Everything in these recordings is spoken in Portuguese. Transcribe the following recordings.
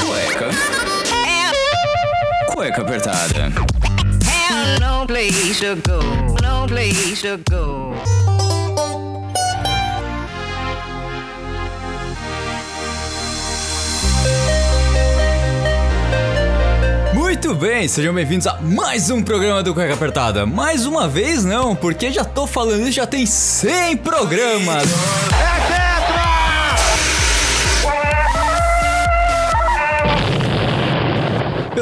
Cueca. Cueca apertada. no place to go, no place to go. Muito bem, sejam bem-vindos a mais um programa do Cueca Apertada. Mais uma vez não, porque já tô falando isso, já tem 100 programas.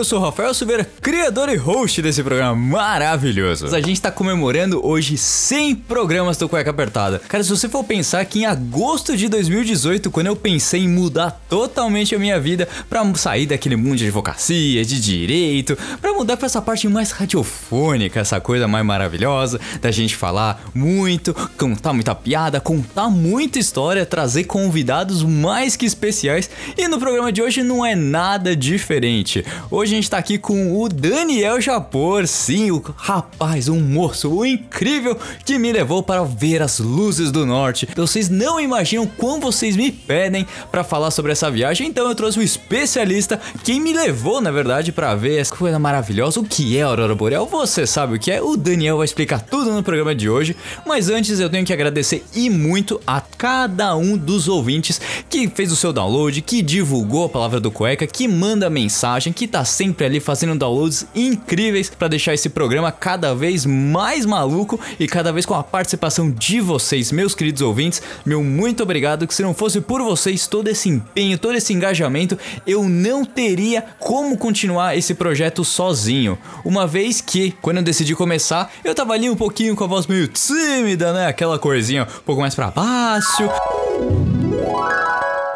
Eu sou o Rafael Silveira, criador e host desse programa maravilhoso. A gente tá comemorando hoje 100 programas do Cueca Apertada. Cara, se você for pensar que em agosto de 2018, quando eu pensei em mudar totalmente a minha vida pra sair daquele mundo de advocacia, de direito, pra mudar pra essa parte mais radiofônica, essa coisa mais maravilhosa, da gente falar muito, contar muita piada, contar muita história, trazer convidados mais que especiais. E no programa de hoje não é nada diferente. Hoje gente tá aqui com o Daniel Japor, sim, o rapaz, um moço, o incrível que me levou para ver as luzes do norte. Vocês não imaginam quão vocês me pedem para falar sobre essa viagem, então eu trouxe um especialista, quem me levou, na verdade, para ver essa coisa maravilhosa, o que é a Aurora Boreal, você sabe o que é, o Daniel vai explicar tudo no programa de hoje, mas antes eu tenho que agradecer e muito a cada um dos ouvintes que fez o seu download, que divulgou a palavra do cueca, que manda mensagem, que tá sempre ali fazendo downloads incríveis para deixar esse programa cada vez mais maluco e cada vez com a participação de vocês, meus queridos ouvintes. Meu muito obrigado, que se não fosse por vocês, todo esse empenho, todo esse engajamento, eu não teria como continuar esse projeto sozinho. Uma vez que, quando eu decidi começar, eu tava ali um pouquinho com a voz meio tímida, né? Aquela corzinha um pouco mais para baixo.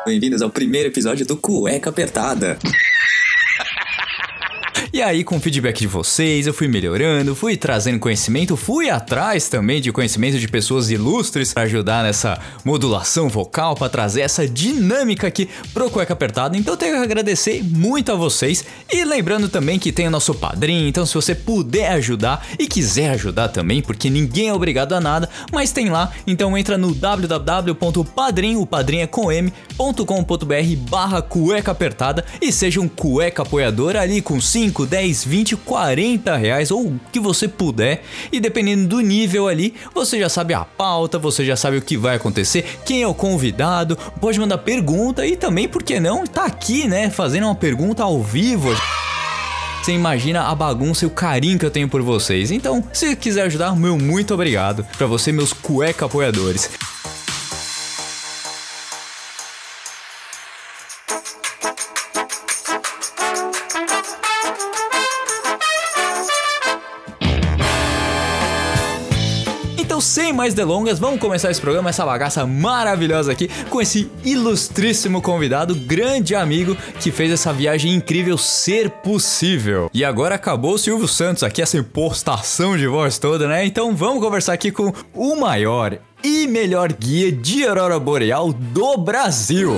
Bem-vindos ao primeiro episódio do Cueca Apertada. E aí, com o feedback de vocês, eu fui melhorando, fui trazendo conhecimento, fui atrás também de conhecimento de pessoas ilustres para ajudar nessa modulação vocal, para trazer essa dinâmica aqui pro Cueca Apertada. Então, tenho que agradecer muito a vocês. E lembrando também que tem o nosso padrinho, então se você puder ajudar e quiser ajudar também, porque ninguém é obrigado a nada, mas tem lá. Então, entra no www.padrim, o padrinho é com m.com.br barra cueca apertada e seja um cueca apoiador ali com 5, 10, 20, 40 reais ou o que você puder. E dependendo do nível ali, você já sabe a pauta, você já sabe o que vai acontecer, quem é o convidado, pode mandar pergunta e também, por que não, tá aqui, né, fazendo uma pergunta ao vivo. Você imagina a bagunça e o carinho que eu tenho por vocês. Então, se quiser ajudar, meu muito obrigado para você, meus cueca apoiadores. Mais delongas, vamos começar esse programa, essa bagaça maravilhosa aqui, com esse ilustríssimo convidado, grande amigo, que fez essa viagem incrível ser possível. E agora acabou o Silvio Santos aqui, essa impostação de voz toda, né? Então vamos conversar aqui com o maior e melhor guia de aurora boreal do Brasil.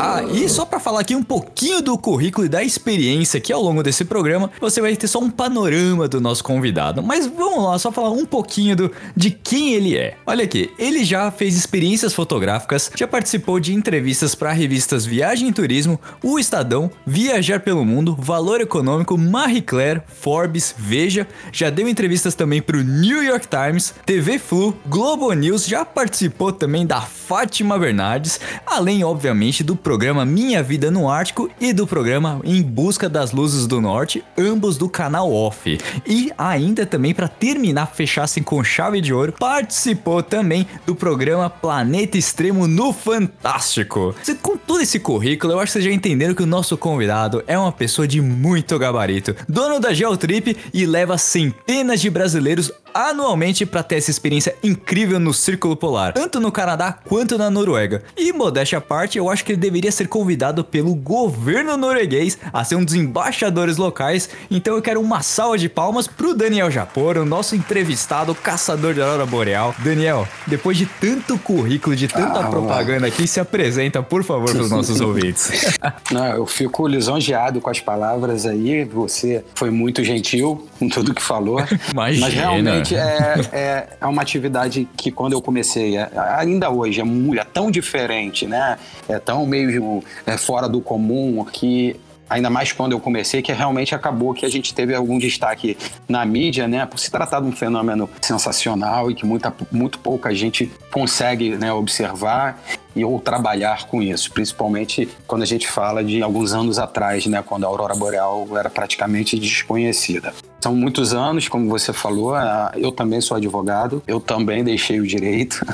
Ah, e só para falar aqui um pouquinho do currículo e da experiência que ao longo desse programa, você vai ter só um panorama do nosso convidado. Mas vamos lá, só falar um pouquinho do, de quem ele é. Olha aqui, ele já fez experiências fotográficas, já participou de entrevistas para revistas Viagem e Turismo, O Estadão, Viajar pelo Mundo, Valor Econômico, Marie Claire, Forbes, Veja, já deu entrevistas também pro New York Times, TV Flu, Globo News, já participou também da Fátima Bernardes, além obviamente do programa Minha Vida no Ártico e do programa Em Busca das Luzes do Norte, ambos do canal Off. E ainda também para terminar, fechar assim com chave de ouro, participou também do programa Planeta Extremo no Fantástico. Com todo esse currículo, eu acho que vocês já entenderam que o nosso convidado é uma pessoa de muito gabarito, dono da Geotrip e leva centenas de brasileiros anualmente para ter essa experiência incrível no Círculo Polar, tanto no Canadá quanto na Noruega. E modéstia à parte, eu acho que ele deveria ser convidado pelo governo norueguês a ser um dos embaixadores locais. Então eu quero uma salva de palmas pro Daniel Japor, o nosso entrevistado, caçador de aurora boreal. Daniel, depois de tanto currículo, de tanta Ah, propaganda aqui, se apresenta, por favor, para os nossos ouvintes. Não, eu fico lisonjeado com as palavras aí. Você foi muito gentil com tudo que falou. Imagina. Mas realmente é, é, é uma atividade que quando eu comecei, é- ainda hoje, é, é tão diferente, né? É tão meio é, fora do comum que. Ainda mais quando eu comecei, que realmente acabou que a gente teve algum destaque na mídia, né? Por se tratar de um fenômeno sensacional e que muita, muito pouca gente consegue né, observar e ou trabalhar com isso, principalmente quando a gente fala de alguns anos atrás, né, quando a aurora boreal era praticamente desconhecida. São muitos anos, como você falou, eu também sou advogado, eu também deixei o direito.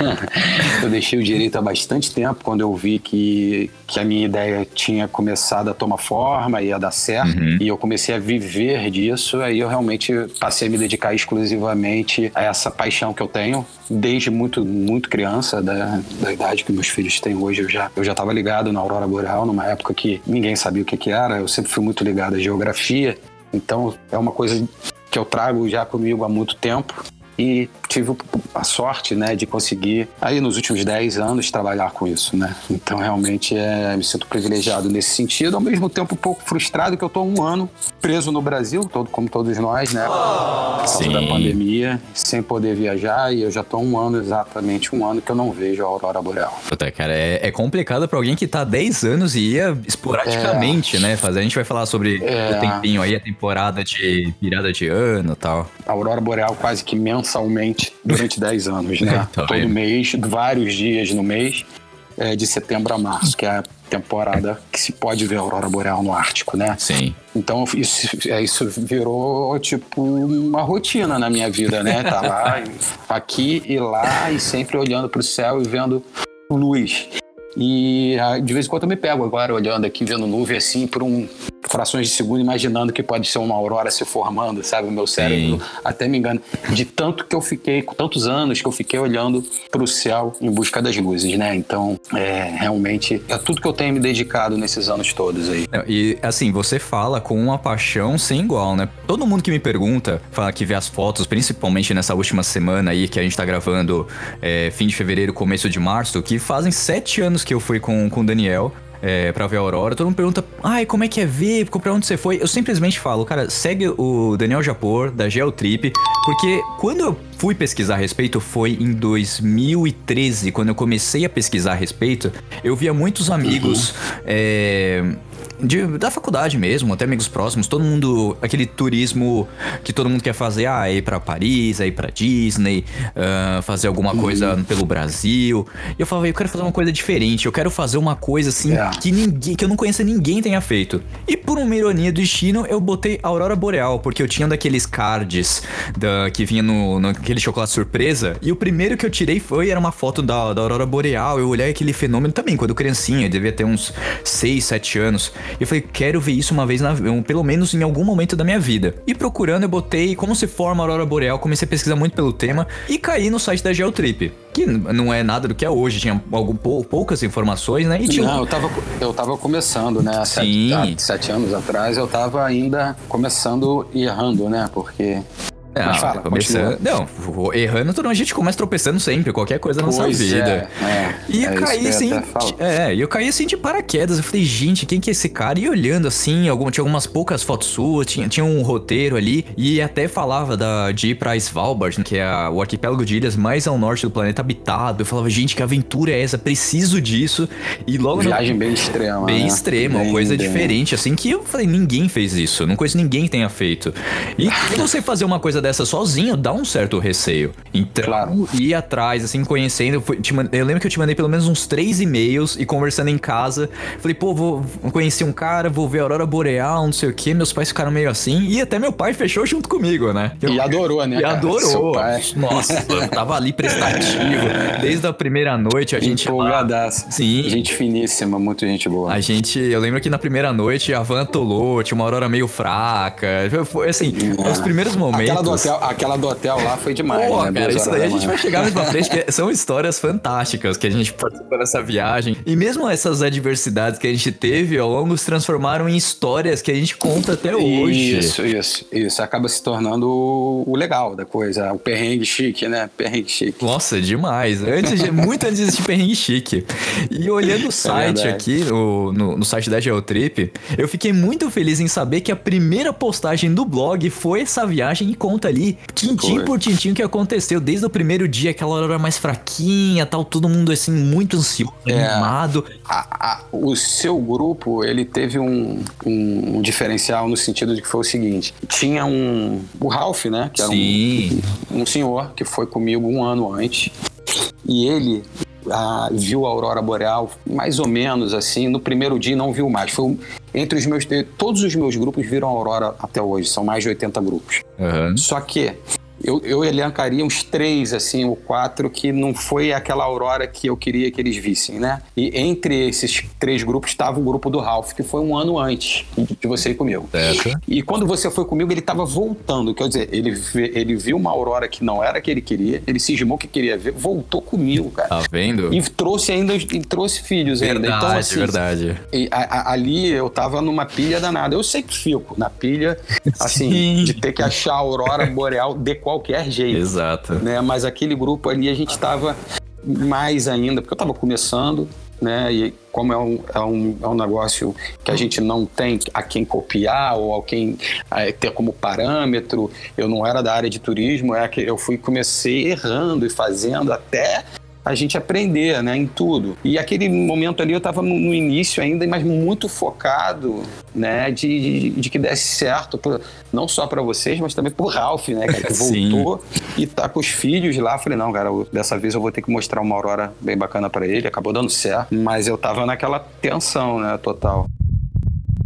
eu deixei o direito há bastante tempo, quando eu vi que, que a minha ideia tinha começado a tomar forma, ia dar certo, e eu comecei a viver disso, aí eu realmente passei a me dedicar exclusivamente a essa paixão que eu tenho, desde muito, muito criança, da, da idade que meus filhos têm hoje, eu já eu já estava ligado na aurora boreal, numa época que ninguém sabia o que, que era, eu sempre fui muito ligado à geografia, então é uma coisa que eu trago já comigo há muito tempo e tive a sorte, né, de conseguir aí nos últimos 10 anos trabalhar com isso, né? Então realmente é, me sinto privilegiado nesse sentido, ao mesmo tempo um pouco frustrado que eu tô um ano preso no Brasil, todo como todos nós, né? Por causa da pandemia, sem poder viajar e eu já tô um ano exatamente um ano que eu não vejo a aurora boreal. Puta, cara, é, é complicado pra alguém que tá há 10 anos e ia esporadicamente, né? Fazer. A gente vai falar sobre É. o tempinho aí, a temporada de virada de ano e tal. a aurora boreal quase que mensalmente durante 10 anos, né? Tá Todo mês, vários dias no mês, é, de setembro a março, que é a temporada que se pode ver a aurora boreal no Ártico, né? Sim. Então isso, é, isso virou tipo uma rotina na minha vida, né? Tá lá, aqui e lá, e sempre olhando pro céu e vendo luz. E ah, de vez em quando eu me pego agora olhando aqui, vendo nuvem assim, por um frações de segundo, imaginando que pode ser uma aurora se formando, sabe? O meu cérebro até me engana. De tanto que eu fiquei, com tantos anos que eu fiquei olhando pro céu em busca das luzes, né? Então, é, realmente, é tudo que eu tenho me dedicado nesses anos todos aí. E assim, você fala com uma paixão sem igual, né? Todo mundo que me pergunta, fala que vê as fotos, principalmente nessa última semana aí que a gente tá gravando é, fim de fevereiro, começo de março, que fazem sete anos que eu fui com, com o Daniel. É, pra ver a Aurora, todo mundo pergunta, ai, como é que é ver? Pra onde você foi? Eu simplesmente falo, cara, segue o Daniel Japor, da Geotrip, porque quando eu fui pesquisar a respeito foi em 2013, quando eu comecei a pesquisar a respeito, eu via muitos amigos é, de- da faculdade mesmo, até amigos próximos, todo mundo, aquele turismo que todo mundo quer fazer, ah, ir pra Paris, ir pra Disney, ah, fazer alguma coisa pelo Brasil. E eu falava, eu quero fazer uma coisa diferente, eu quero fazer uma coisa assim É. que ninguém, que eu não conheça ninguém tenha feito. E por uma ironia do destino, eu botei Aurora Boreal, porque eu tinha um daqueles cards da, que vinha no, naquele chocolate surpresa. E o primeiro que eu tirei foi, era uma foto da, da Aurora Boreal. Eu olhei aquele fenômeno também, quando criancinha, eu devia ter uns 6, 7 anos. E eu falei, quero ver isso uma vez, na, pelo menos em algum momento da minha vida. E procurando, eu botei como se forma a Aurora Boreal, comecei a pesquisar muito pelo tema e caí no site da Geotrip, que não é nada do que é hoje, tinha algum, pou- poucas informações, né? E tinha Não, eu tava, eu tava começando, né? Sim. Sete, há sete anos atrás eu tava ainda começando e errando, né? Porque. Ah, Mas fala, começando. Não, errando, a gente começa tropeçando sempre, qualquer coisa na nossa Pois vida. é, é. E eu É caí assim. falar. É, e eu caí assim de paraquedas. Eu falei, gente, quem que é esse cara? E olhando assim, algum, tinha algumas poucas fotos suas, tinha, tinha um roteiro ali. E até falava da, de ir pra Svalbard, que é a- o arquipélago de ilhas mais ao norte do planeta habitado. Eu falava, gente, que aventura é essa? Preciso disso. E logo Viagem bem extrema. Bem né? extrema, uma Bem- coisa bem- diferente, assim, que eu falei, ninguém fez isso, não conheço ninguém que tenha feito. E você fazer uma coisa dessa sozinho dá um certo receio. Então, Claro. ir atrás, assim, conhecendo, eu, fui- eu lembro que eu te mandei pelo menos uns três e-mails e conversando em casa, falei, pô, vou conhecer um cara, vou ver a Aurora Boreal, não sei o que, meus pais ficaram meio assim, e até meu pai fechou junto comigo, né? Eu- E adorou, né? e cara? adorou. Nossa, eu tava ali prestativo. Desde a primeira noite a gente. Empolgadaço. Sim. Gente finíssima, muito gente boa. A gente, eu lembro que na primeira noite a van atolou, tinha uma aurora meio fraca. Foi assim, os primeiros momentos. Aquela do, hotel, aquela do hotel lá foi demais, Pô, né? cara, isso daí a da gente manhã. vai chegar mais pra frente, que são histórias fantásticas que a gente participou dessa viagem. E mesmo essas adversidades que a gente teve ao longo se transformaram em histórias que a gente conta até hoje. Isso, isso, isso. Acaba se tornando o, o legal da coisa, o perrengue chique, né? Perrengue chique. Nossa, demais. Antes de, muito antes desse perrengue chique. E olhando o site verdade. aqui, no, no, no site da Geotrip, eu fiquei muito feliz em saber que a primeira postagem do blog foi essa viagem e conta conta ali, tintim Foi. por tintim, o que aconteceu. Desde o primeiro dia, aquela hora mais fraquinha, tal, todo mundo assim, muito ansioso, É. animado. A- a- o seu grupo, ele teve um, um- um diferencial no sentido de que foi o seguinte: tinha um. O Ralph, né? Que era Sim. um, um senhor que foi comigo um ano antes. E ele ah, viu a aurora boreal mais ou menos assim. No primeiro dia não viu mais. Foi entre os meus. Todos os meus grupos viram a aurora até hoje. São mais de 80 grupos. Aham. Só que eu, eu elencaria uns três, assim, ou quatro, que não foi aquela aurora que eu queria que eles vissem, né? E entre esses três grupos estava o grupo do Ralph, que foi um ano antes de você ir comigo. Certo. E quando você foi comigo, ele estava voltando. Quer dizer, ele, ele viu uma aurora que não era a que ele queria, ele cismou que queria ver, voltou comigo, cara. Tá vendo? E trouxe ainda, e trouxe filhos ainda. Verdade, Então, assim, verdade. e a- a- ali eu tava numa pilha danada. Eu sempre fico na pilha, assim, Sim. de ter que achar a aurora boreal de qualquer jeito. Exato. Né? Mas aquele grupo ali a gente tava mais ainda, porque eu tava começando, né? E como é um, é um, é um negócio que a gente não tem a quem copiar ou a quem eh, ter como parâmetro, eu não era da área de turismo, é que eu fui comecei errando e fazendo até a gente aprender, né, em tudo. E aquele momento ali eu estava no, no início ainda, mas muito focado, né, de, de, de que desse certo, não só para vocês, mas também pro Ralph, né, cara, que voltou e tá com os filhos lá. Falei, não, cara, eu- dessa vez eu vou ter que mostrar uma aurora bem bacana para ele. Acabou dando certo, mas eu tava naquela tensão, né, total.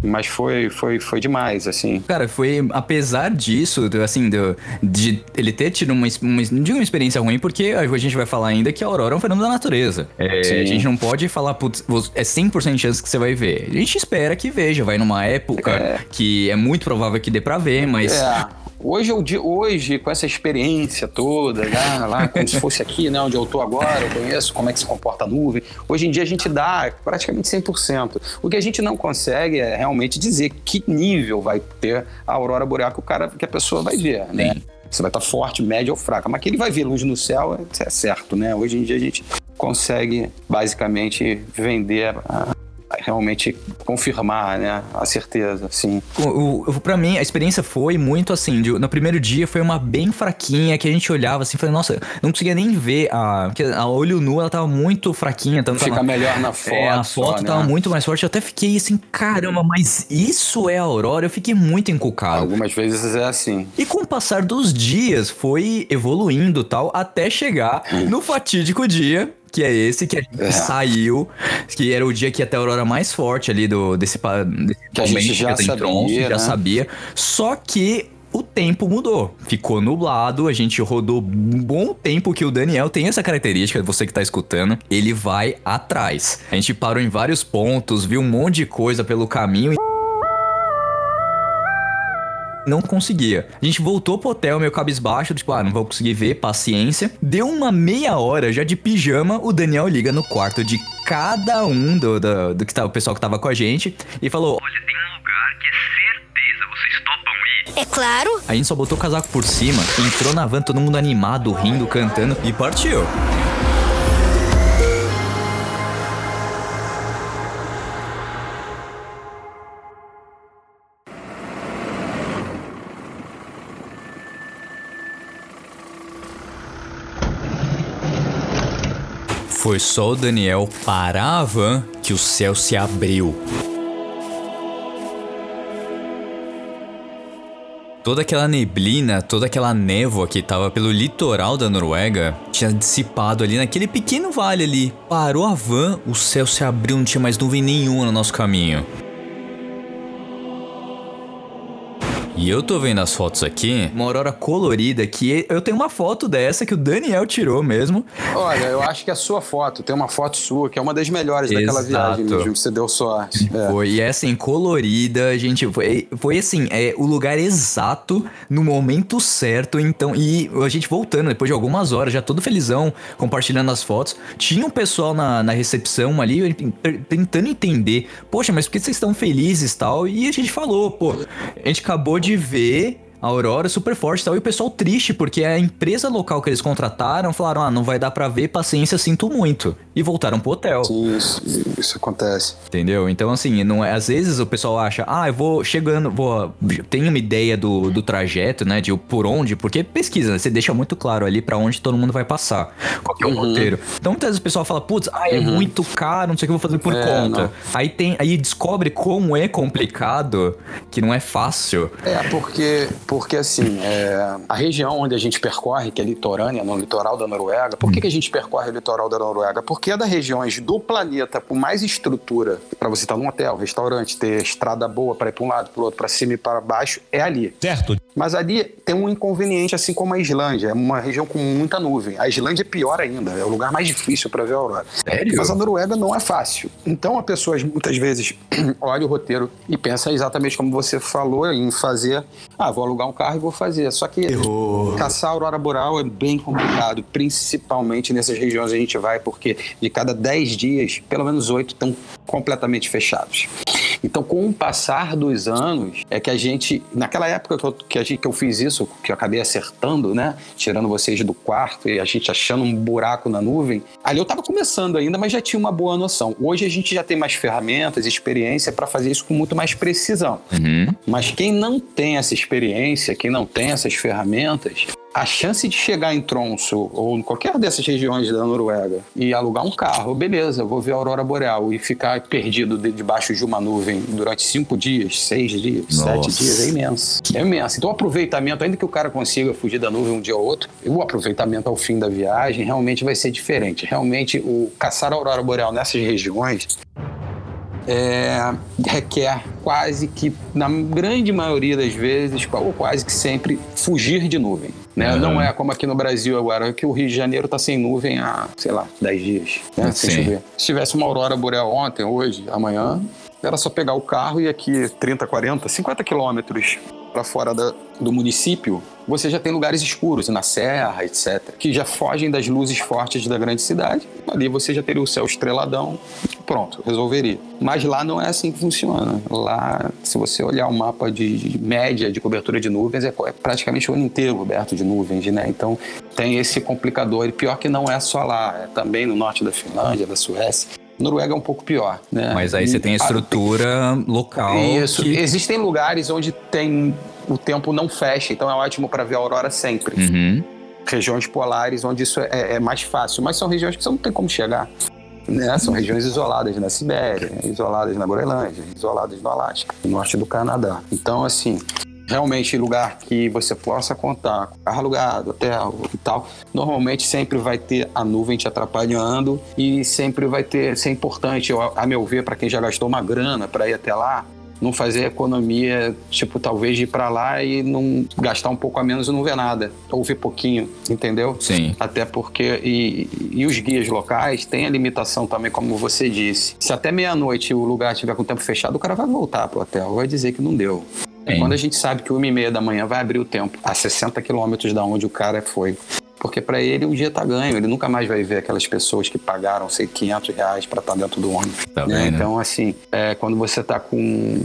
Mas foi, foi, foi demais, assim. Cara, foi, apesar disso, do- assim, do- de ele ter tido uma, uma, não digo uma experiência ruim, porque a gente vai falar ainda que a aurora é um fenômeno da natureza. É, Sim. a gente não pode falar, putz, é 100% de chance que você vai ver. A gente espera que veja, vai numa época que é muito provável que dê pra ver, mas... É. Hoje, eu, hoje, com essa experiência toda, né, lá como se fosse aqui, né, onde eu tô agora, eu conheço como é que se comporta a nuvem. Hoje em dia a gente dá praticamente 100%. O que a gente não consegue é realmente dizer que nível vai ter a aurora boreal que, o cara, que a pessoa vai ver, né? Você vai estar forte, média ou fraca. Mas que ele vai ver luz no céu, é certo, né? Hoje em dia a gente consegue basicamente vender, a realmente confirmar, né? A certeza, sim. O, o, pra mim, a experiência foi muito assim. de- no primeiro dia foi uma bem fraquinha que a gente olhava assim, falei, nossa, não conseguia nem ver a. a olho nu ela tava muito fraquinha, tanto Fica melhor na foto. É, a só, foto né? tava muito mais forte. Eu até fiquei assim, caramba, mas isso é a Aurora? Eu fiquei muito encucado. Algumas vezes é assim. E com o passar dos dias, foi evoluindo tal, até chegar no fatídico dia. Que é esse que a gente É. saiu, que era o dia que ter a aurora mais forte ali do, desse, desse Que a gente já sabia, Tronço, já né? sabia. Só que o tempo mudou. Ficou nublado, a gente rodou um bom tempo que o Daniel tem essa característica, você que tá escutando, ele vai atrás. A gente parou em vários pontos, viu um monte de coisa pelo caminho e não conseguia. A gente voltou pro hotel, meio cabisbaixo, tipo, ah, não vou conseguir ver, paciência. Deu uma meia hora já de pijama, o Daniel liga no quarto de cada um do, do, do que tá, o pessoal que tava com a gente e falou: Olha, tem um lugar que é certeza, vocês topam ir. É claro. A gente só botou o casaco por cima, entrou na van, todo mundo animado, rindo, cantando e partiu. Foi só o Daniel parar a van que o céu se abriu. Toda aquela neblina, toda aquela névoa que tava pelo litoral da Noruega tinha dissipado ali naquele pequeno vale ali. Parou a van, o céu se abriu, não tinha mais nuvem nenhuma no nosso caminho. E eu tô vendo as fotos aqui, uma aurora colorida que eu tenho uma foto dessa que o Daniel tirou mesmo. Olha, eu acho que a sua foto, tem uma foto sua, que é uma das melhores daquela Exato. viagem mesmo, que você deu sorte. É. Foi, e é assim, colorida, gente, foi, foi assim, é o lugar exato, no momento certo, então, e a gente voltando, depois de algumas horas, já todo felizão, compartilhando as fotos, tinha um pessoal na, na recepção ali, tentando entender, poxa, mas por que vocês estão felizes e tal, e a gente falou, pô, a gente acabou de ver... A Aurora super forte e tal, e o pessoal triste, porque a empresa local que eles contrataram falaram: ah, não vai dar pra ver, paciência, sinto muito. e voltaram pro hotel. Sim, isso, isso acontece. Entendeu? Então, assim, não é, às vezes o pessoal acha, ah, eu vou chegando, vou. Tem uma ideia do, do trajeto, né? De por onde, porque pesquisa, né? Você deixa muito claro ali pra onde todo mundo vai passar. Qual que é o Uhum. roteiro. Então, muitas vezes o pessoal fala, putz, ah, é muito caro, não sei o que eu vou fazer por É, conta. não. Aí tem. Aí descobre como é complicado, que não é fácil. É, porque, porque assim, é, a região onde a gente percorre, que é litorânea, no litoral da Noruega, por que, que a gente percorre o litoral da Noruega? Porque é das regiões do planeta com mais estrutura para você estar num hotel, restaurante, ter estrada boa para ir para um lado, para o outro, para cima e para baixo, é ali. Certo. Mas ali tem um inconveniente, assim como a Islândia, é uma região com muita nuvem. A Islândia é pior ainda, é o lugar mais difícil para ver a aurora. Sério? Mas a Noruega não é fácil. Então, a pessoa muitas vezes olha o roteiro e pensa exatamente como você falou em fazer. Ah, vou alugar um carro e vou fazer. Só que caçar a aurora boreal é bem complicado, principalmente nessas regiões a gente vai, porque de cada 10 dias, pelo menos 8 estão completamente fechados. Então, com o passar dos anos, é que a gente, naquela época que eu, que a gente, que eu fiz isso, que eu acabei acertando, né? Tirando vocês do quarto e a gente achando um buraco na nuvem, ali eu tava começando ainda, mas já tinha uma boa noção. Hoje a gente já tem mais ferramentas, experiência para fazer isso com muito mais precisão. Uhum. Mas quem não tem essa experiência, quem não tem essas ferramentas, a chance de chegar em Tromso ou em qualquer dessas regiões da Noruega e alugar um carro, beleza, vou ver a aurora boreal e ficar perdido de- debaixo de uma nuvem durante cinco dias, seis dias, sete Nossa. dias, é imenso. É imenso. Então o aproveitamento, ainda que o cara consiga fugir da nuvem um dia ou outro, o aproveitamento ao fim da viagem realmente vai ser diferente. Realmente, o caçar a aurora boreal nessas regiões é, requer quase que, na grande maioria das vezes, ou quase que sempre, fugir de nuvem. Né? Uhum. Não é como aqui no Brasil agora, que o Rio de Janeiro está sem nuvem há, sei lá, 10 dias. Né? Sem chover. Se tivesse uma aurora boreal ontem, hoje, amanhã, era só pegar o carro e aqui 30, 40, 50 quilômetros para fora da- do município, você já tem lugares escuros, na serra, etc., que já fogem das luzes fortes da grande cidade. Ali você já teria o céu estreladão, pronto, resolveria. Mas lá não é assim que funciona. Lá, se você olhar o mapa de, média de cobertura de nuvens, é, é praticamente o ano inteiro coberto de nuvens, né? Então tem esse complicador. E pior que não é só lá, é também no norte da Finlândia, da Suécia. Noruega é um pouco pior, né? Mas aí você tem a estrutura local. isso. que- Existem lugares onde tem o tempo não fecha, então é ótimo para ver a aurora sempre. Uhum. Regiões polares onde isso é, é mais fácil, mas são regiões que você não tem como chegar. Né? São regiões isoladas na Sibéria, isoladas na Groenlândia, isoladas no Alasca, no norte do Canadá. Então, assim, realmente lugar que você possa contar carro alugado, hotel e tal, normalmente sempre vai ter a nuvem te atrapalhando e sempre vai ter, ser importante, eu- a meu ver, para quem já gastou uma grana para ir até lá, não fazer economia, tipo, talvez de ir para lá e não gastar um pouco a menos e não ver nada, ou ver pouquinho, entendeu? Sim. Até porque, e, e os guias locais têm a limitação também, como você disse. Se até meia-noite o lugar estiver com o tempo fechado, o cara vai voltar pro hotel, vai dizer que não deu. Sim. Quando a gente sabe que uma e meia da manhã vai abrir o tempo a 60 quilômetros da onde o cara foi. Porque para ele o dia tá ganho, ele nunca mais vai ver aquelas pessoas que pagaram, sei, 500 reais para estar dentro do ônibus. Tá né? vendo? Então, assim, é, quando você tá com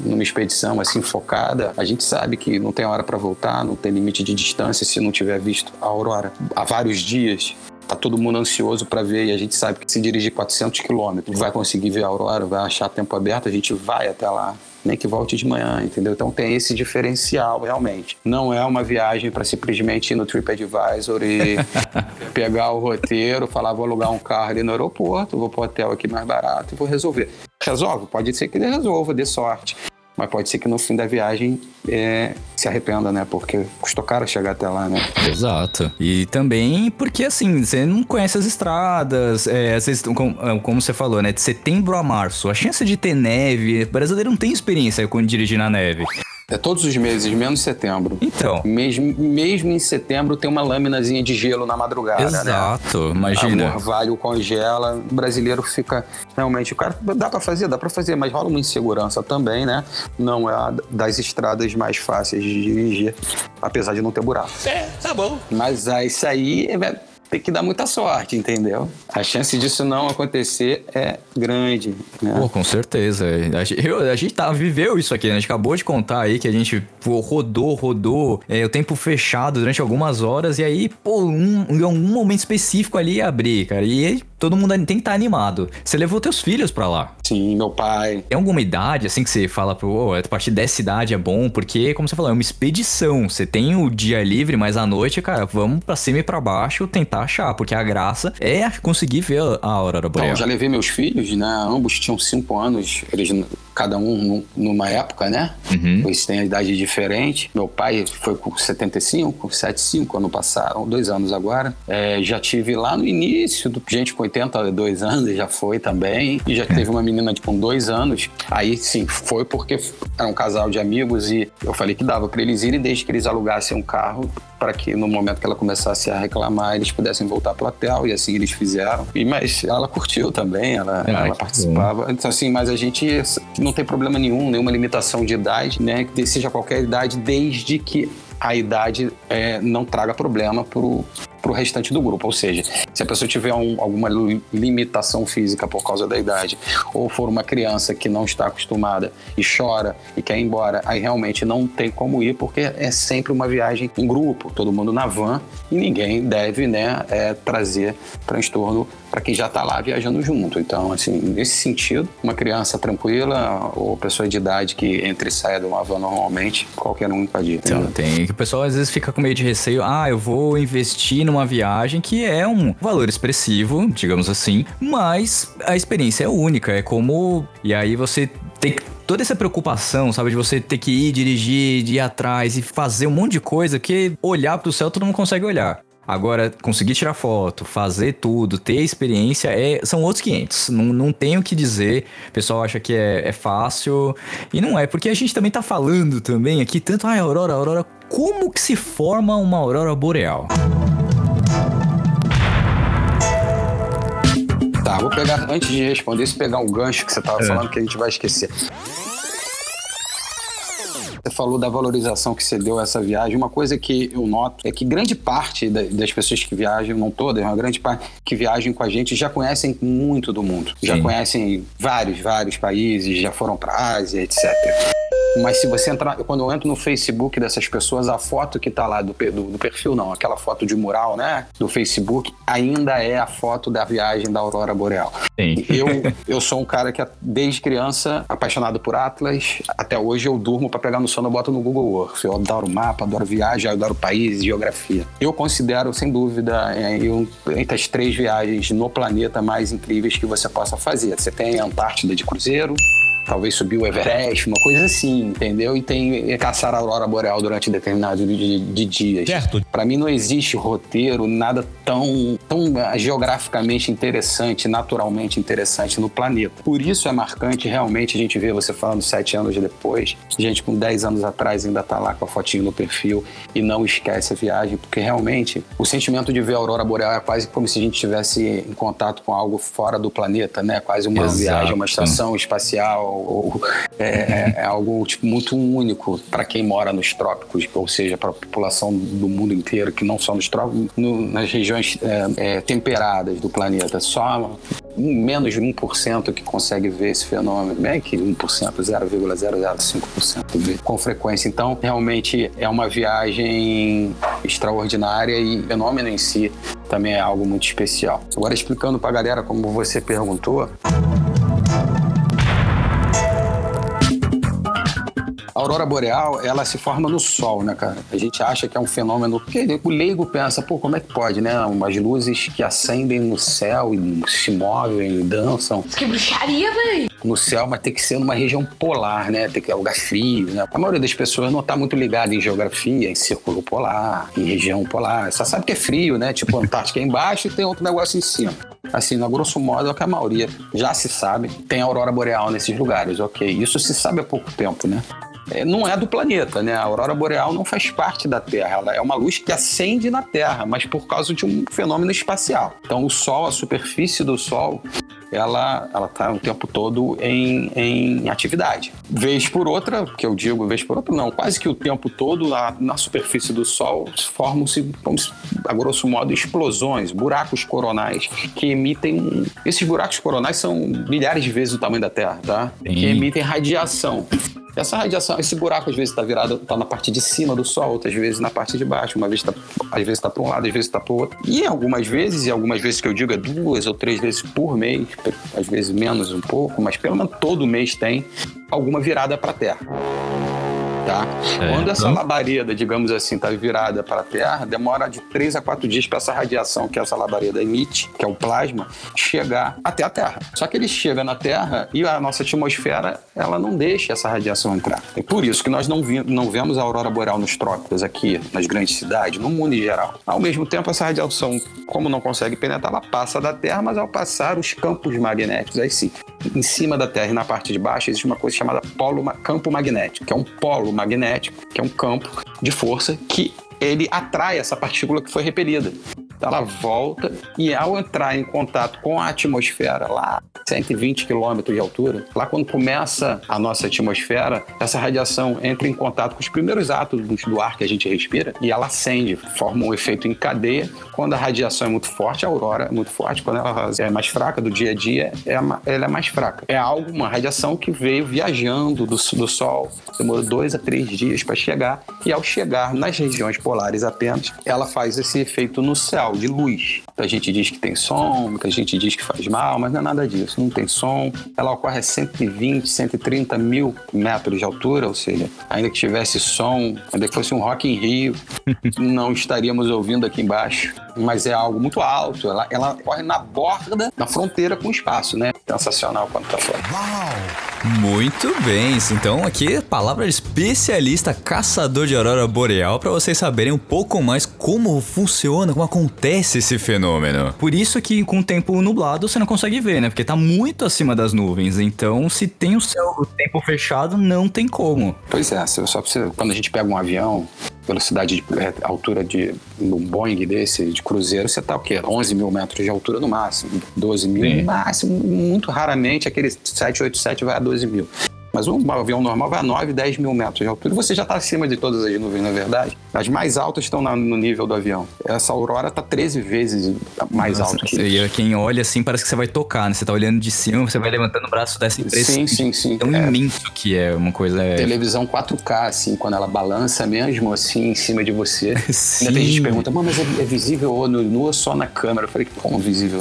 numa expedição assim focada, a gente sabe que não tem hora para voltar, não tem limite de distância se não tiver visto a aurora há vários dias. Tá todo mundo ansioso para ver e a gente sabe que se dirigir 400 quilômetros vai conseguir ver a aurora, vai achar tempo aberto, a gente vai até lá. Nem que volte de manhã, entendeu? Então tem esse diferencial realmente. Não é uma viagem para simplesmente ir no TripAdvisor e pegar o roteiro, falar vou alugar um carro ali no aeroporto, vou pro hotel aqui mais barato e vou resolver. Resolve? Pode ser que ele resolva, dê sorte. Mas pode ser que no fim da viagem é, se arrependa, né? Porque custou caro chegar até lá, né? Exato. E também porque, assim, você não conhece as estradas, é, às vezes, como, como você falou, né? De setembro a março, a chance de ter neve, brasileiro não tem experiência com dirigir na neve. É todos os meses, menos setembro. Então, Mesmo, mesmo em setembro tem uma lâminazinha de gelo na madrugada, né? exato, O imagina. orvalho congela, o brasileiro fica realmente. O cara dá pra fazer, dá pra fazer, mas rola uma insegurança também, né? Não é a das estradas mais fáceis de dirigir, apesar de não ter buraco. É, tá bom. Mas ah, isso aí é, tem que dar muita sorte, entendeu? A chance disso não acontecer é grande. Né? Pô, com certeza. A gente, eu, a gente tá, viveu isso aqui, né? A gente acabou de contar aí que a gente pô, rodou, rodou, é, o tempo fechado durante algumas horas, e aí, pô, um, em algum momento específico ali ia abrir, cara. E aí, todo mundo tem que estar tá animado. Você levou teus filhos pra lá? Sim, meu pai. Tem alguma idade, assim, que você fala, pro, oh, a partir dessa idade é bom, porque, como você falou, é uma expedição. Você tem o dia livre, mas à noite, cara, vamos pra cima e pra baixo tentar achar, porque a graça é conseguir ver a aurora boreal. Então, já levei meus filhos, né? Ambos tinham cinco anos, eles cada um numa época, né? Uhum. Eles têm a idade diferente. Meu pai foi com 75, 75 ano passado, dois anos agora. É, já tive lá no início, do, gente com 82 anos já foi também. E já teve uma menina de, com dois anos. Aí sim, foi porque era um casal de amigos e eu falei que dava para eles irem desde que eles alugassem um carro para que no momento que ela começasse a reclamar eles pudessem voltar para o hotel e assim eles fizeram. E mas ela curtiu também, ela, é, ela participava. Então assim, mas a gente não tem problema nenhum, nenhuma limitação de idade, né? Que seja qualquer idade, desde que a idade é, não traga problema pro para o restante do grupo. Ou seja, se a pessoa tiver um, alguma limitação física por causa da idade, ou for uma criança que não está acostumada e chora e quer ir embora, aí realmente não tem como ir, porque é sempre uma viagem em grupo, todo mundo na van e ninguém deve né, é, trazer transtorno para quem já está lá viajando junto. Então, assim, nesse sentido, uma criança tranquila ou pessoa de idade que entre e sai de uma van normalmente, qualquer um pode ir. Então, tem que o pessoal às vezes fica com meio de receio, ah, eu vou investir numa viagem que é um valor expressivo, digamos assim, mas a experiência é única, é como e aí você tem toda essa preocupação, sabe, de você ter que ir dirigir, de ir atrás e fazer um monte de coisa que olhar pro céu todo mundo consegue olhar. Agora, conseguir tirar foto, fazer tudo, ter experiência, é, são outros 500. Não, não tenho o que dizer. O pessoal acha que é, é, fácil. E não é, porque a gente também tá falando também aqui tanto, ah, aurora, aurora. Como que se forma uma aurora boreal? Tá, vou pegar, antes de responder, se pegar um gancho que você tava é. falando que a gente vai esquecer. Você falou da valorização que você deu a essa viagem. Uma coisa que eu noto é que grande parte das pessoas que viajam, não todas, uma grande parte que viajam com a gente já conhecem muito do mundo. Já conhecem vários, vários países, já foram para a Ásia, etc. Mas se você entrar, quando eu entro no Facebook dessas pessoas, a foto que tá lá do, do, do, perfil, não, aquela foto de mural, né, do Facebook, ainda é a foto da viagem da Aurora Boreal. Sim. Eu, eu sou um cara que desde criança, apaixonado por Atlas, até hoje eu durmo para pegar no sono, eu boto no Google Earth. Eu adoro mapa, adoro viagem, adoro país, geografia. Eu considero, sem dúvida, é, eu, entre as três viagens no planeta mais incríveis que você possa fazer. Você tem a Antártida de cruzeiro, talvez subir o Everest, uma coisa assim, entendeu? E tem caçar a aurora boreal durante determinado de, de dias. Certo. Para mim não existe roteiro, nada tão, tão ah, geograficamente interessante, naturalmente interessante no planeta. Por isso é marcante realmente a gente ver você falando sete anos depois, gente com dez anos atrás ainda tá lá com a fotinho no perfil e não esquece a viagem, porque realmente o sentimento de ver a aurora boreal é quase como se a gente estivesse em contato com algo fora do planeta, né? Quase uma Exato. viagem, uma estação espacial ou é, é, é algo tipo, muito único para quem mora nos trópicos, ou seja, para a população do mundo inteiro, que não só nos trópicos, no, nas regiões é, é, temperadas do planeta. Só menos de 1% que consegue ver esse fenômeno, é que 1%, 0,005% com frequência. Então, realmente é uma viagem extraordinária e o fenômeno em si também é algo muito especial. Agora, explicando para a galera como você perguntou, A aurora boreal, ela se forma no sol, né, cara? A gente acha que é um fenômeno que o leigo pensa, pô, como é que pode, né? Umas luzes que acendem no céu e se movem, dançam. Que bruxaria, velho! No céu, mas tem que ser numa região polar, né? Tem que ser lugar frio, né? A maioria das pessoas não tá muito ligada em geografia, em círculo polar, em região polar. Só sabe que é frio, né? Tipo, Antártica é embaixo e tem outro negócio em cima. Assim, na grosso modo, é o que a maioria já se sabe. Tem aurora boreal nesses lugares, ok? Isso se sabe há pouco tempo, né? É, não é do planeta, né? A aurora boreal não faz parte da Terra, ela é uma luz que acende na Terra, mas por causa de um fenômeno espacial. Então, o Sol, a superfície do Sol, ela ela está o tempo todo em, em atividade. Vez por outra, que eu digo vez por outra, não, quase que o tempo todo na, na superfície do Sol formam-se, a grosso modo, explosões, buracos coronais que emitem. Esses buracos coronais são milhares de vezes o tamanho da Terra, tá? Sim. Que emitem radiação. Essa radiação, esse buraco às vezes está virado, está na parte de cima do Sol, outras vezes na parte de baixo. Uma vez tá, às vezes está para um lado, às vezes está para o outro. E algumas vezes, e algumas vezes que eu digo é duas ou três vezes por mês, às vezes menos um pouco, mas pelo menos todo mês tem alguma virada para a Terra. Tá? É, Quando essa então- labareda, digamos assim, está virada para a Terra, demora de 3 a 4 dias para essa radiação que essa labareda emite, que é o plasma, chegar até a Terra. Só que ele chega na Terra e a nossa atmosfera ela não deixa essa radiação entrar. É por isso que nós não, vi- não vemos a aurora boreal nos trópicos aqui, nas grandes cidades, no mundo em geral. Ao mesmo tempo, essa radiação, como não consegue penetrar, ela passa da Terra, mas ao passar os campos magnéticos, aí sim, em cima da Terra e na parte de baixo existe uma coisa chamada polo, campo magnético, que é um polo magnético, que é um campo de força que ele atrai essa partícula que foi repelida. Ela volta e ao entrar em contato com a atmosfera lá 120 quilômetros de altura, lá quando começa a nossa atmosfera, essa radiação entra em contato com os primeiros átomos do ar que a gente respira e ela acende, forma um efeito em cadeia. Quando a radiação é muito forte, a aurora é muito forte. Quando ela é mais fraca do dia a dia, é ela é mais fraca. É algo, uma radiação que veio viajando do, do Sol, demorou dois a três dias para chegar e ao chegar nas regiões polares apenas, ela faz esse efeito no céu de luz. A gente diz que tem som, que a gente diz que faz mal, mas não é nada disso. Não tem som. Ela ocorre a 120, 130 mil metros de altura, ou seja, ainda que tivesse som, ainda que fosse um Rock in Rio, não estaríamos ouvindo aqui embaixo. Mas é algo muito alto. Ela, ela ocorre na borda, na fronteira com o espaço, né? Sensacional quando tá fora. Muito bem, então aqui palavra de especialista caçador de aurora boreal para vocês saberem um pouco mais como funciona, como acontece esse fenômeno. Por isso que com o tempo nublado você não consegue ver, né? Porque tá muito acima das nuvens. Então, se tem o céu o tempo fechado, não tem como. Pois é, só pra você, quando a gente pega um avião, velocidade de é, altura de um Boeing desse, de cruzeiro, você tá o quê? 11 mil metros de altura no máximo, 12 mil Sim. no máximo, muito raramente aquele 787 vai a 12 mil. Mas um avião normal vai a 9, 10 mil metros de altura. Você já está acima de todas as nuvens, na verdade. As mais altas estão na- no nível do avião. Essa aurora está 13 vezes mais Nossa, alta que e quem olha assim parece que você vai tocar, né? Você tá olhando de cima, você vai levantando o braço dessa impressão. Sim, sim, sim. Tão É. imenso que é uma coisa. É... Televisão 4K, assim, quando ela balança mesmo, assim, em cima de você. Sim. Ainda tem gente que pergunta, "Mano, mas é, é visível ou no nu ou só na câmera? Eu falei, como visível?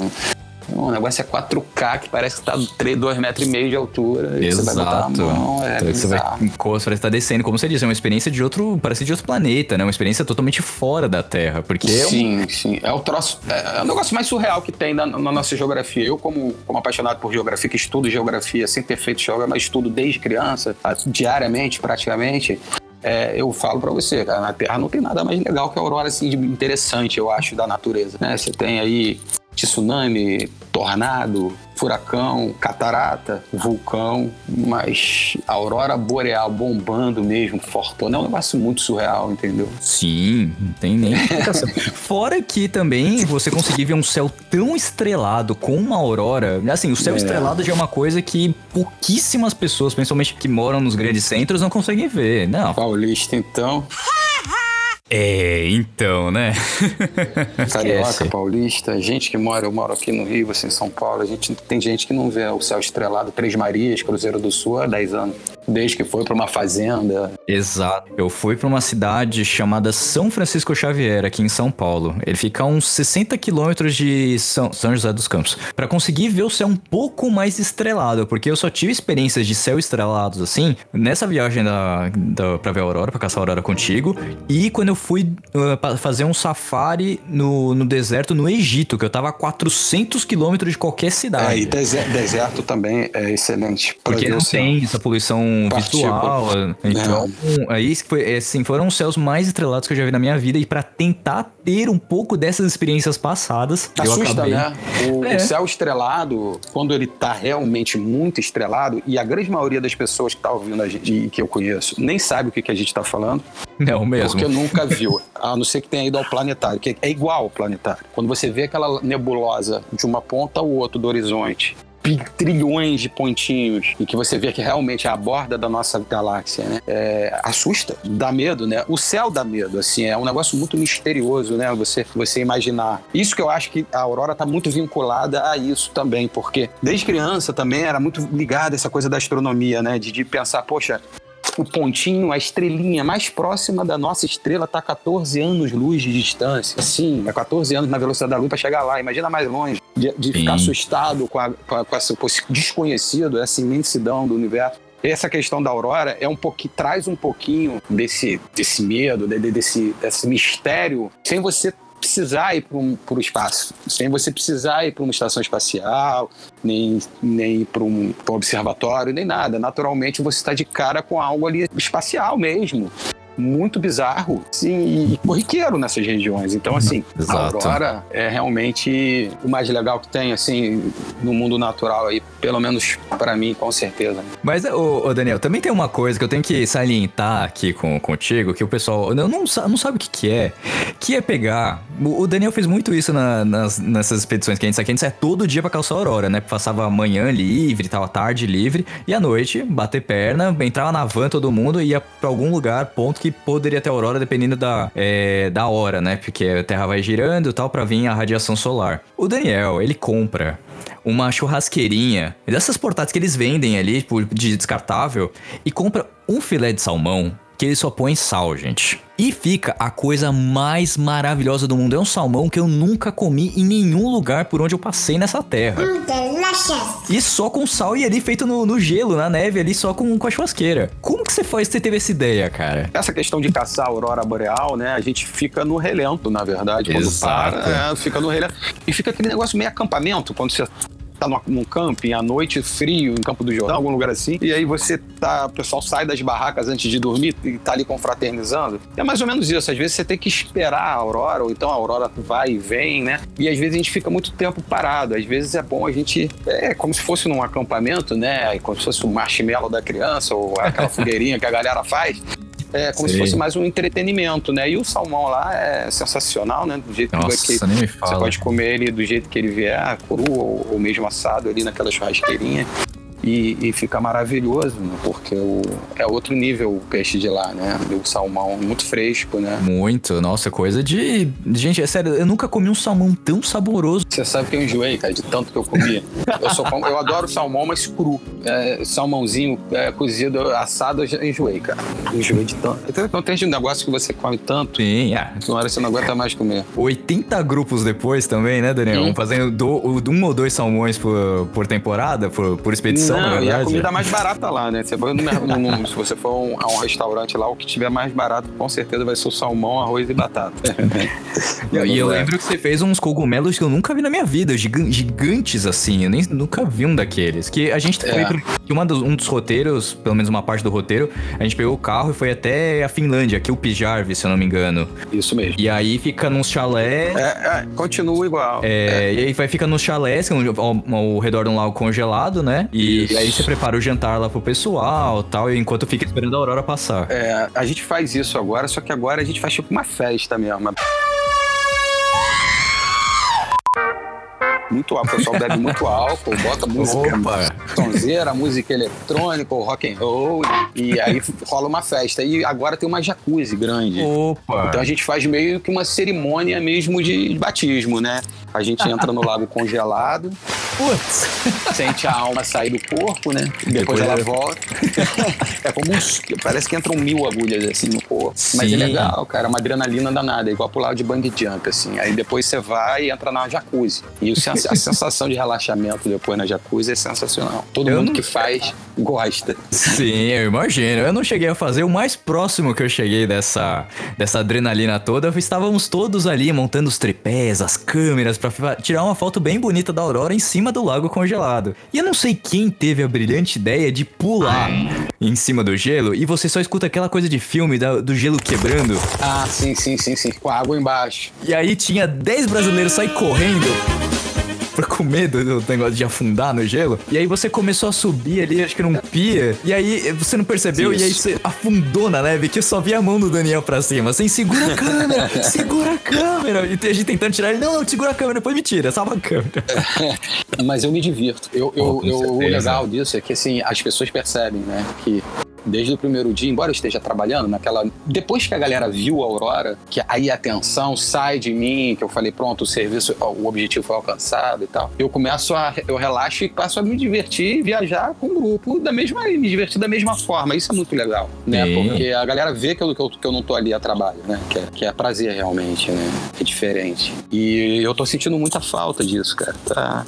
O negócio é 4K, que parece que tá 3, 2 metros e meio de altura. e Você vai botar a Exato. mão, é Então, você vai parece que tá descendo. Como você disse, é uma experiência de outro. Parece de outro planeta, né? Uma experiência totalmente fora da Terra. Porque é um- Sim, sim. É o troço. É, é o negócio mais surreal que tem na, na nossa geografia. Eu, como, como apaixonado por geografia, que estudo geografia, sem ter feito geografia, mas estudo desde criança, diariamente, praticamente. é, eu falo pra você, cara, na Terra não tem nada mais legal que a aurora assim, interessante, eu acho, da natureza. né? Você tem aí tsunami, tornado, furacão, catarata, vulcão, mas a aurora boreal bombando mesmo, fortona, é um negócio muito surreal, entendeu? Sim, não tem nem explicação. Fora que também você conseguir ver um céu tão estrelado com uma aurora. Assim, o céu É. estrelado já é uma coisa que pouquíssimas pessoas, principalmente que moram nos grandes centros, não conseguem ver. Não. Paulista, então. É, então, né? Carioca, paulista, gente que mora, eu moro aqui no Rio, você em São Paulo, a gente tem gente que não vê o céu estrelado Três Marias, Cruzeiro do Sul há 10 anos. Desde que foi pra uma fazenda. Exato. Eu fui pra uma cidade chamada São Francisco Xavier, aqui em São Paulo. Ele fica a uns 60 quilômetros de São, São José dos Campos. Pra conseguir ver o céu um pouco mais estrelado, porque eu só tive experiências de céu estrelados assim, nessa viagem da, da, pra ver a aurora, pra caçar a aurora contigo, e quando eu fui uh, fazer um safari no, no deserto no Egito, que eu tava a 400 quilômetros de qualquer cidade. É, e deserto, deserto também é excelente. Porque não tem essa poluição Partícula. visual. Então, aí foi, assim, foram os céus mais estrelados que eu já vi na minha vida. E pra tentar ter um pouco dessas experiências passadas, eu Assusta, acabei. né? O, É. o céu estrelado, quando ele tá realmente muito estrelado, e a grande maioria das pessoas que tá ouvindo a gente e que eu conheço nem sabe o que, que a gente tá falando, Não, mesmo. Porque nunca viu. A não ser que tenha ido ao planetário, que é igual ao planetário. Quando você vê aquela nebulosa de uma ponta ao outro do horizonte, trilhões de pontinhos e que você vê que realmente é a borda da nossa galáxia, né? É, assusta, dá medo, né? O céu dá medo, assim, é um negócio muito misterioso, né? Você, você imaginar. Isso que eu acho que a Aurora tá muito vinculada a isso também, porque desde criança também era muito ligada essa coisa da astronomia, né? De, de pensar, poxa, o pontinho, a estrelinha mais próxima da nossa estrela está a 14 anos-luz de distância. Sim, é 14 anos na velocidade da luz para chegar lá. Imagina mais longe, de, de ficar assustado com, a, com, a, com esse desconhecido, essa imensidão do universo. Essa questão da aurora é um pouquinho, traz um pouquinho desse, desse medo, desse, desse mistério, sem você precisar ir para o espaço, sem você precisar ir para uma estação espacial, nem, nem para um, um observatório, nem nada. Naturalmente você está de cara com algo ali espacial mesmo muito bizarro sim, e corriqueiro nessas regiões. Então, assim, Exato. a Aurora é realmente o mais legal que tem, assim, no mundo natural aí, pelo menos para mim, com certeza. Mas, ô, ô, Daniel, também tem uma coisa que eu tenho que salientar aqui com, contigo, que o pessoal não, não, não sabe o que, que é, que é pegar... O, Daniel fez muito isso na, nas, nessas expedições que a gente sai, que a gente sai todo dia pra calçar a Aurora, né? Passava a manhã livre, tal, a tarde livre, e à noite, bater perna, entrava na van todo mundo e ia pra algum lugar, ponto que poderia ter aurora dependendo da, é, da hora, né? Porque a Terra vai girando e tal para vir a radiação solar. O Daniel, ele compra uma churrasqueirinha, dessas portáteis que eles vendem ali de descartável, e compra um filé de salmão que ele só põe sal, gente. E fica a coisa mais maravilhosa do mundo. É um salmão que eu nunca comi em nenhum lugar por onde eu passei nessa terra. E só com sal e ali feito no, no, gelo, na neve, ali só com, com a churrasqueira. Como que você faz, você teve essa ideia, cara? Essa questão de caçar a aurora boreal, né? A gente fica no relento, na verdade. Quando Exato. para, é, fica no relento. E fica aquele negócio meio acampamento, quando você tá no, num camping à noite, frio, em Campo do Jordão, algum lugar assim, e aí você tá, o pessoal sai das barracas antes de dormir e tá ali confraternizando. É mais ou menos isso. Às vezes você tem que esperar a aurora, ou então a aurora vai e vem, né? E às vezes a gente fica muito tempo parado. Às vezes é bom a gente. É como se fosse num acampamento, né? Como se fosse o marshmallow da criança, ou aquela fogueirinha que a galera faz. É como se fosse mais um entretenimento, né? E o salmão lá é sensacional, né? Do jeito Nossa, que, que você pode comer ele do jeito que ele vier, cru ou, ou mesmo assado ali naquela churrasqueirinha. E, e, fica maravilhoso, né? porque o, é outro nível o peixe de lá, né? O salmão muito fresco, né? Muito, nossa, coisa de. Gente, é sério, eu nunca comi um salmão tão saboroso. Você sabe que eu enjoei, cara, de tanto que eu comi. eu, sou, eu adoro salmão, mas cru. É, salmãozinho é, cozido, assado, eu já enjoei, cara. Enjoei de tanto. Não tem um negócio que você come tanto. Sim, é. Uma hora você não aguenta mais comer. 80 grupos depois também, né, Daniel? Hum. Fazendo do, um ou dois salmões por, por temporada, por, por expedição não, na verdade. E a comida mais barata lá, né? No, se você for um, a um restaurante lá, o que tiver mais barato, com certeza vai ser o salmão, arroz e batata. e eu lembro que você fez uns cogumelos que eu nunca vi na minha vida, gigantes assim. Eu nem, nunca vi um daqueles. Que a gente é. foi que uma dos, um dos roteiros, pelo menos uma parte do roteiro, a gente pegou o carro e foi até a Finlândia, aqui o Pijarvi, se eu não me engano. Isso mesmo. E aí fica nos chalé. É, é, continua igual. É, é. E aí vai ficar nos chalés, ao, ao, redor de um lago congelado, né? E, e, aí você prepara o jantar lá pro pessoal tal, e enquanto fica esperando a aurora passar. É, a gente faz isso agora, só que agora a gente faz tipo uma festa mesmo muito álcool, o pessoal bebe muito álcool, bota música sonzeira, música eletrônica, rock and roll, e aí rola uma festa. E agora tem uma jacuzzi grande. Opa. Então a gente faz meio que uma cerimônia mesmo de batismo, né? A gente entra no lago congelado, Putz. sente a alma sair do corpo, né? E depois, depois ela é... volta. é como uns. Parece que entram mil agulhas assim no corpo. Sim. Mas é legal, cara. É uma adrenalina danada, igual pular de bang jump, assim. Aí depois você vai e entra na jacuzzi. E o a sensação de relaxamento depois na jacuzzi é sensacional. Todo eu mundo não... que faz gosta. Sim, eu imagino. Eu não cheguei a fazer. O mais próximo que eu cheguei dessa, dessa adrenalina toda, estávamos todos ali montando os tripés, as câmeras, para tirar uma foto bem bonita da aurora em cima do lago congelado. E eu não sei quem teve a brilhante ideia de pular em cima do gelo e você só escuta aquela coisa de filme da, do gelo quebrando. Ah, sim, sim, sim, sim. Com a água embaixo. E aí tinha 10 brasileiros sair correndo com medo do negócio de afundar no gelo. E aí você começou a subir ali, acho que num pia. E aí você não percebeu, Isso. e aí você afundou na neve, que eu só vi a mão do Daniel pra cima. Assim, segura a câmera, segura a câmera. E a gente tentando tirar ele, não, não, segura a câmera, depois me tira, salva a câmera. Mas eu me divirto. Eu, eu, Oh, eu- o legal disso é que assim, as pessoas percebem, né? Que desde o primeiro dia, embora eu esteja trabalhando naquela. Depois que a galera viu a Aurora, que aí a tensão sai de mim, que eu falei, pronto, o serviço, o objetivo foi alcançado e tal. Eu começo a. Eu relaxo e passo a me divertir e viajar com o grupo da mesma. me divertir da mesma forma. Isso é muito legal, né? Sim. Porque a galera vê que eu, que eu, que eu não tô ali a trabalho, né? Que é, que é prazer realmente, né? É diferente. E eu tô sentindo muita falta disso, cara. Tá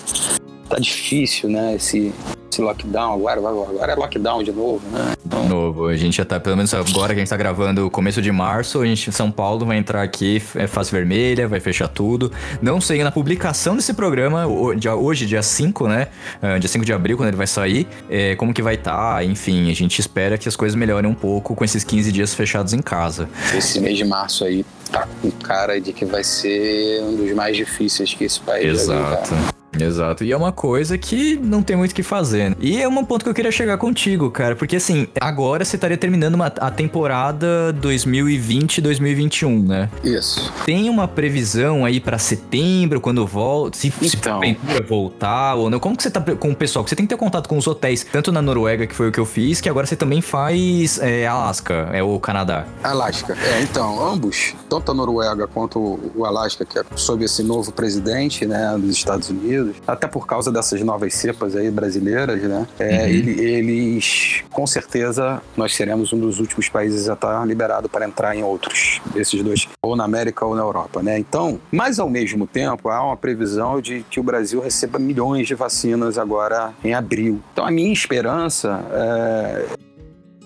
tá difícil, né? Esse, esse lockdown agora, agora é lockdown de novo, né? Então, Novo, a gente já tá, pelo menos agora que a gente tá gravando começo de março, a gente, São Paulo vai entrar aqui, é face vermelha, vai fechar tudo. Não sei, na publicação desse programa, hoje, dia 5, né? Ah, Dia 5 de abril, quando ele vai sair, é, como que vai estar, enfim, a gente espera que as coisas melhorem um pouco com esses 15 dias fechados em casa. esse mês de março aí tá com cara de que vai ser um dos mais difíceis que esse país já viu. Exato. E é uma coisa que não tem muito o que fazer. E é um ponto que eu queria chegar contigo, cara. Porque assim, agora você estaria terminando uma- a temporada 2020-2021, né? Isso. Tem uma previsão aí pra setembro, quando volta? Se, se Então. porventura voltar ou não? Como que você tá com o pessoal? Porque você tem que ter contato com os hotéis, tanto na Noruega, que foi o que eu fiz, que agora você também faz é, Alasca, é o Canadá. Alasca. É, então, ambos, tanto a Noruega quanto o Alasca, que é sob esse novo presidente, né, dos Estados Unidos, até por causa dessas novas cepas aí brasileiras, né, é, Uhum. ele- eles, com certeza, nós seremos um dos últimos países a estar liberado para entrar em outros, desses dois, ou na América ou na Europa, né. Então, mas ao mesmo tempo, há uma previsão de que o Brasil receba milhões de vacinas agora em abril. Então, a minha esperança é,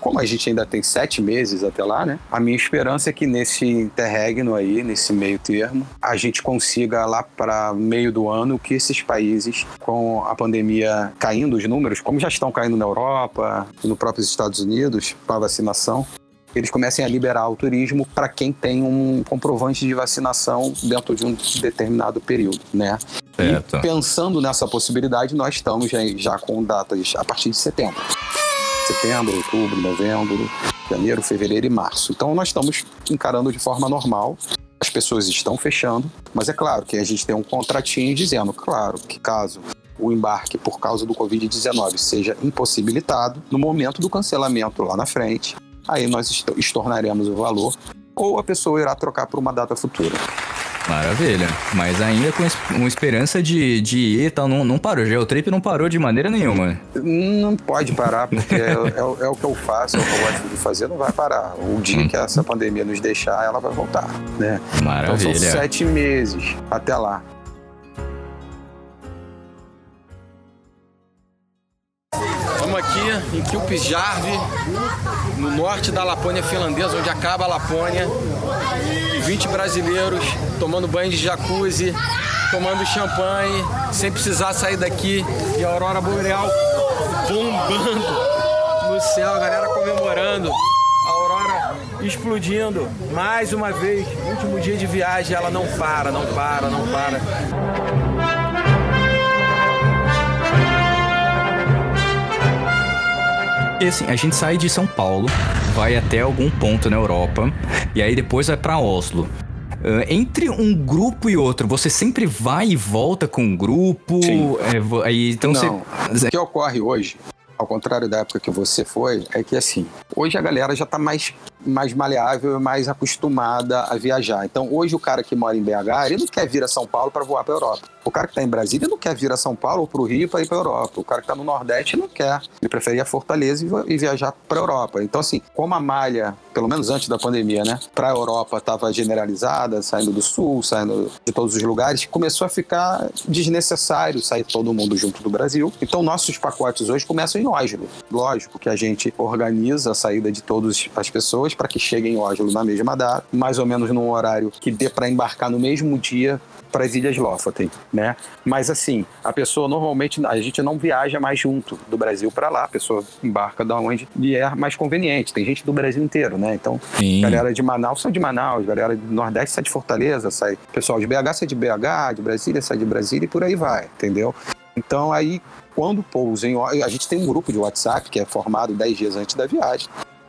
como a gente ainda tem sete meses até lá, né? A minha esperança é que nesse interregno aí, nesse meio termo, a gente consiga lá para meio do ano que esses países, com a pandemia caindo os números, como já estão caindo na Europa no próprio Estados Unidos, para vacinação, eles comecem a liberar o turismo para quem tem um comprovante de vacinação dentro de um determinado período, né? Certo. E pensando nessa possibilidade, nós estamos já, já com datas a partir de setembro. Setembro, outubro, novembro, janeiro, fevereiro e março. Então nós estamos encarando de forma normal. As pessoas estão fechando, mas é claro que a gente tem um contratinho dizendo, claro, que caso o embarque por causa do Covid-19 seja impossibilitado, no momento do cancelamento lá na frente, aí nós est- estornaremos o valor ou a pessoa irá trocar por uma data futura. Maravilha. Mas ainda com uma esperança de, de ir e tal, não, não parou. O Geotrip não parou de maneira nenhuma. Não pode parar, porque é, é o- é o que eu faço, é o que eu gosto de fazer, não vai parar. O dia que essa pandemia nos deixar, ela vai voltar, né? Então Maravilha. são sete meses até lá. Estamos aqui em Kilpisjärvi, no norte da Lapônia finlandesa, onde acaba a Lapônia. 20 brasileiros tomando banho de jacuzzi, tomando champanhe, sem precisar sair daqui. E a aurora boreal bombando no céu, a galera comemorando. A aurora explodindo mais uma vez. Último dia de viagem, ela não para, não para, não para. E assim, a gente sai de São Paulo, vai até algum ponto na Europa, e aí depois vai pra Oslo. Ah, entre um grupo e outro, você sempre vai e volta com um grupo? Sim. É, aí, então Não. você. O que ocorre hoje, ao contrário da época que você foi, é que assim, hoje a galera já está mais, mais maleável e mais acostumada a viajar. Então, hoje o cara que mora em BH, ele não quer vir a São Paulo para voar para Europa. O cara que está em Brasília não quer vir a São Paulo ou para o Rio para ir para Europa. O cara que está no Nordeste não quer. Ele preferia Fortaleza e viajar para Europa. Então, assim, como a malha, pelo menos antes da pandemia, né, para a Europa estava generalizada, saindo do Sul, saindo de todos os lugares, começou a ficar desnecessário sair todo mundo junto do Brasil. Então, nossos pacotes hoje começam em Oslo. Lógico que a gente organiza a saída de todas as pessoas pessoas para que cheguem em Oslo na mesma data, mais ou menos num horário que dê para embarcar no mesmo dia para as Ilhas Lofoten, né? Mas assim, a pessoa normalmente a gente não viaja mais junto do Brasil para lá, a pessoa embarca da onde lhe é mais conveniente. Tem gente do Brasil inteiro, né? Então, Sim. galera de Manaus sai de Manaus, galera do Nordeste sai de Fortaleza, sai pessoal de BH sai de BH, de Brasília sai de Brasília e por aí vai, entendeu? Então aí quando pousa em Oslo, a gente tem um grupo de WhatsApp que é formado 10 dias antes da viagem.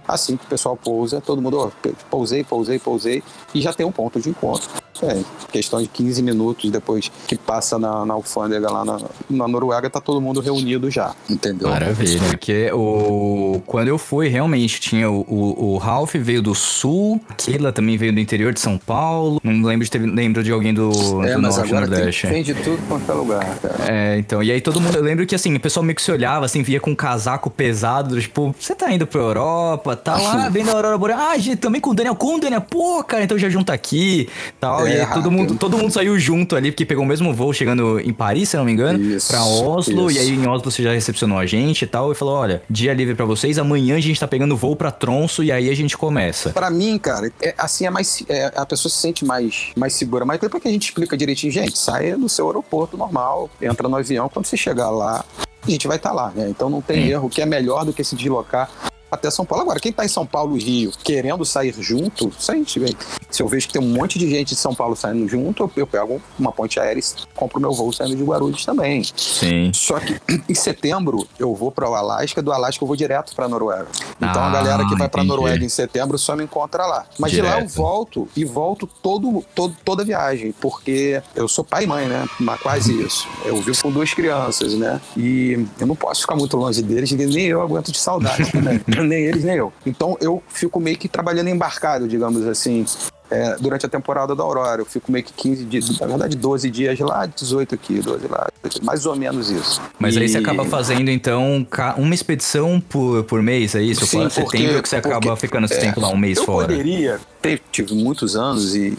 Assim que o pessoal pousa, todo mundo, ó, pousei, pousei, pousei, e já tem um ponto de encontro. É, questão de 15 minutos depois que passa na, na alfândega lá na, na Noruega, tá todo mundo reunido já, entendeu? Maravilha. Porque o... quando eu fui, realmente tinha o, o, o Ralph veio do sul, Keila também veio do interior de São Paulo. Não lembro de ter lembro de alguém do, É, do mas norte agora tem, nordeste. tem de tudo quanto é lugar, cara. É, então, e aí todo mundo, eu lembro que assim, o pessoal meio que se olhava, assim, via com um casaco pesado, do tipo, você tá indo pra Europa, tá lá, vendo a Aurora Boreal, ah, gente, também com o Daniel, com o Daniel, pô, cara, então já junta aqui, tal, É, e aí todo mundo, todo mundo saiu junto ali, porque pegou o mesmo voo chegando em Paris, se eu não me engano, Isso, pra Oslo, isso. e aí em Oslo você já recepcionou a gente e tal, e falou, olha, dia livre pra vocês, amanhã a gente tá pegando voo pra Tronso, e aí a gente começa. Pra mim, cara, é, assim é mais. é, a pessoa se sente mais, mais segura. Mas depois que a gente explica direitinho, gente, saia do seu aeroporto normal, entra no avião, quando você chegar lá, a gente vai estar lá, né? Então não tem Sim. erro, que é melhor do que se deslocar até São Paulo. Agora, quem tá em São Paulo e Rio querendo sair junto, a vê. Se eu vejo que tem um monte de gente de São Paulo saindo junto, eu, eu pego uma ponte aérea e compro meu voo saindo de Guarulhos também. Sim. Só que em setembro eu vou para o Alasca, do Alasca eu vou direto para Noruega. Então Ah, a galera que vai para entendi. Noruega em setembro só me encontra lá. Mas de lá eu Direto. volto e volto todo, todo, toda a viagem, porque eu sou pai e mãe, né? Mas quase isso. Eu vivo com duas crianças, né? E eu não posso ficar muito longe deles, nem eu aguento de saudade também. nem eles, nem eu. Então eu fico meio que trabalhando embarcado, digamos assim. é, durante a temporada da Aurora. Eu fico meio que 15 dias, na verdade 12 dias lá, 18 aqui, 12 lá, mais ou menos isso. Mas aí você E- acaba fazendo, então, uma expedição por, por mês, é isso? Sim, Por setembro que você acaba porque- ficando esse é, tempo lá, um mês eu fora. poderia ter, tive muitos anos e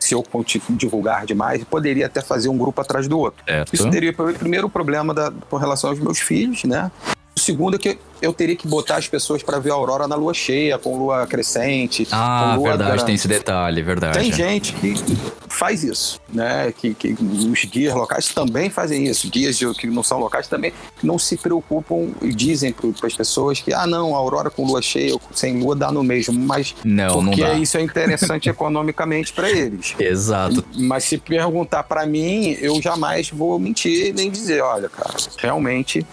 se eu divulgar demais, poderia até fazer um grupo atrás do outro. Certo. Isso teria o primeiro problema da, com relação aos meus filhos, né? O segundo é que eu teria que botar as pessoas para ver a aurora na lua cheia, com lua crescente. Ah, lua verdade, da- tem esse detalhe, verdade. Tem gente que faz isso, né? Que, que os guias locais também fazem isso. Guias de- que não são locais também não se preocupam e dizem para as pessoas que, ah, não, a aurora com lua cheia ou sem lua dá no mesmo. Mas Não, não porque dá. isso é interessante economicamente para eles. Exato. Mas se perguntar para mim, eu jamais vou mentir nem dizer, olha, cara, realmente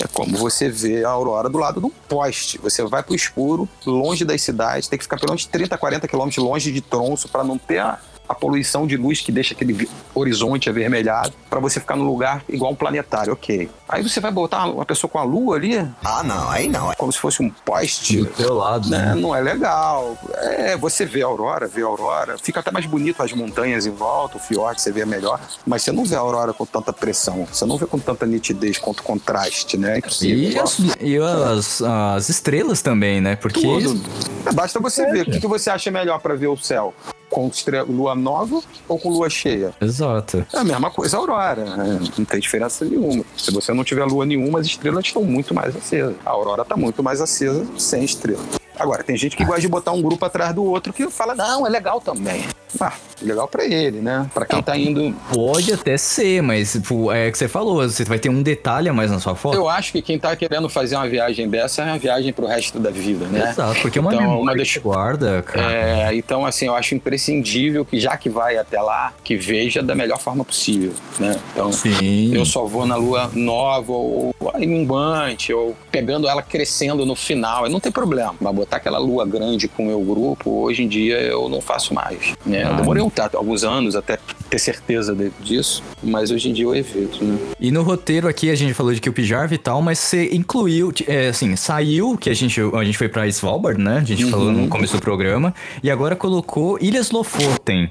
é como você vê a aurora do lado de um poste. Você vai pro escuro, longe das cidades, tem que ficar pelo menos 30, 40 quilômetros longe de tronço para não ter a, a poluição de luz que deixa aquele horizonte avermelhado, para você ficar num lugar igual um planetário, ok. Aí você vai botar uma pessoa com a lua ali, Ah, não, aí não. como se fosse um poste, Do teu lado, né? né? Não é legal. É, você vê a aurora, vê a aurora, fica até mais bonito as montanhas em volta, o fiorde você vê melhor, mas você não vê a aurora com tanta pressão, você não vê com tanta nitidez quanto contraste, né? É. E, as, e as, as estrelas também, né? Porque. Tudo. É, Basta você ver. O que, que você acha melhor para ver o céu? Com lua nova ou com lua cheia? Exato. É a mesma coisa a aurora. né? Não tem diferença nenhuma. Se você não tiver lua nenhuma, as estrelas estão muito mais acesas. A aurora está muito mais acesa sem estrela. Agora, tem gente que gosta de botar um grupo atrás do outro que fala, não, é legal também. Ah, legal pra ele, né? Pra quem tá indo. Pode até ser, mas tipo, é o que você falou, você vai ter um detalhe a mais na sua foto. Eu acho que quem tá querendo fazer uma viagem dessa é uma viagem pro resto da vida, né? Exato, porque é uma Então, memória uma das- guarda, cara. É, então, assim, eu acho imprescindível que, já que vai até lá, que veja da melhor forma possível, né? Então, Sim. eu só vou na lua nova ou aí minguante, ou pegando ela crescendo no final. Não tem problema. Mas botar aquela lua grande com o meu grupo, hoje em dia eu não faço mais. Né? Ah. Eu demorei um, tato- alguns anos até ter certeza de- disso, mas hoje em dia eu evito, né? E no roteiro aqui a gente falou de Kilpijarv e tal, mas você incluiu, é, assim, saiu, que a gente, a gente foi pra Svalbard, né? A gente falou no começo do programa, e agora colocou Ilhas Lofoten.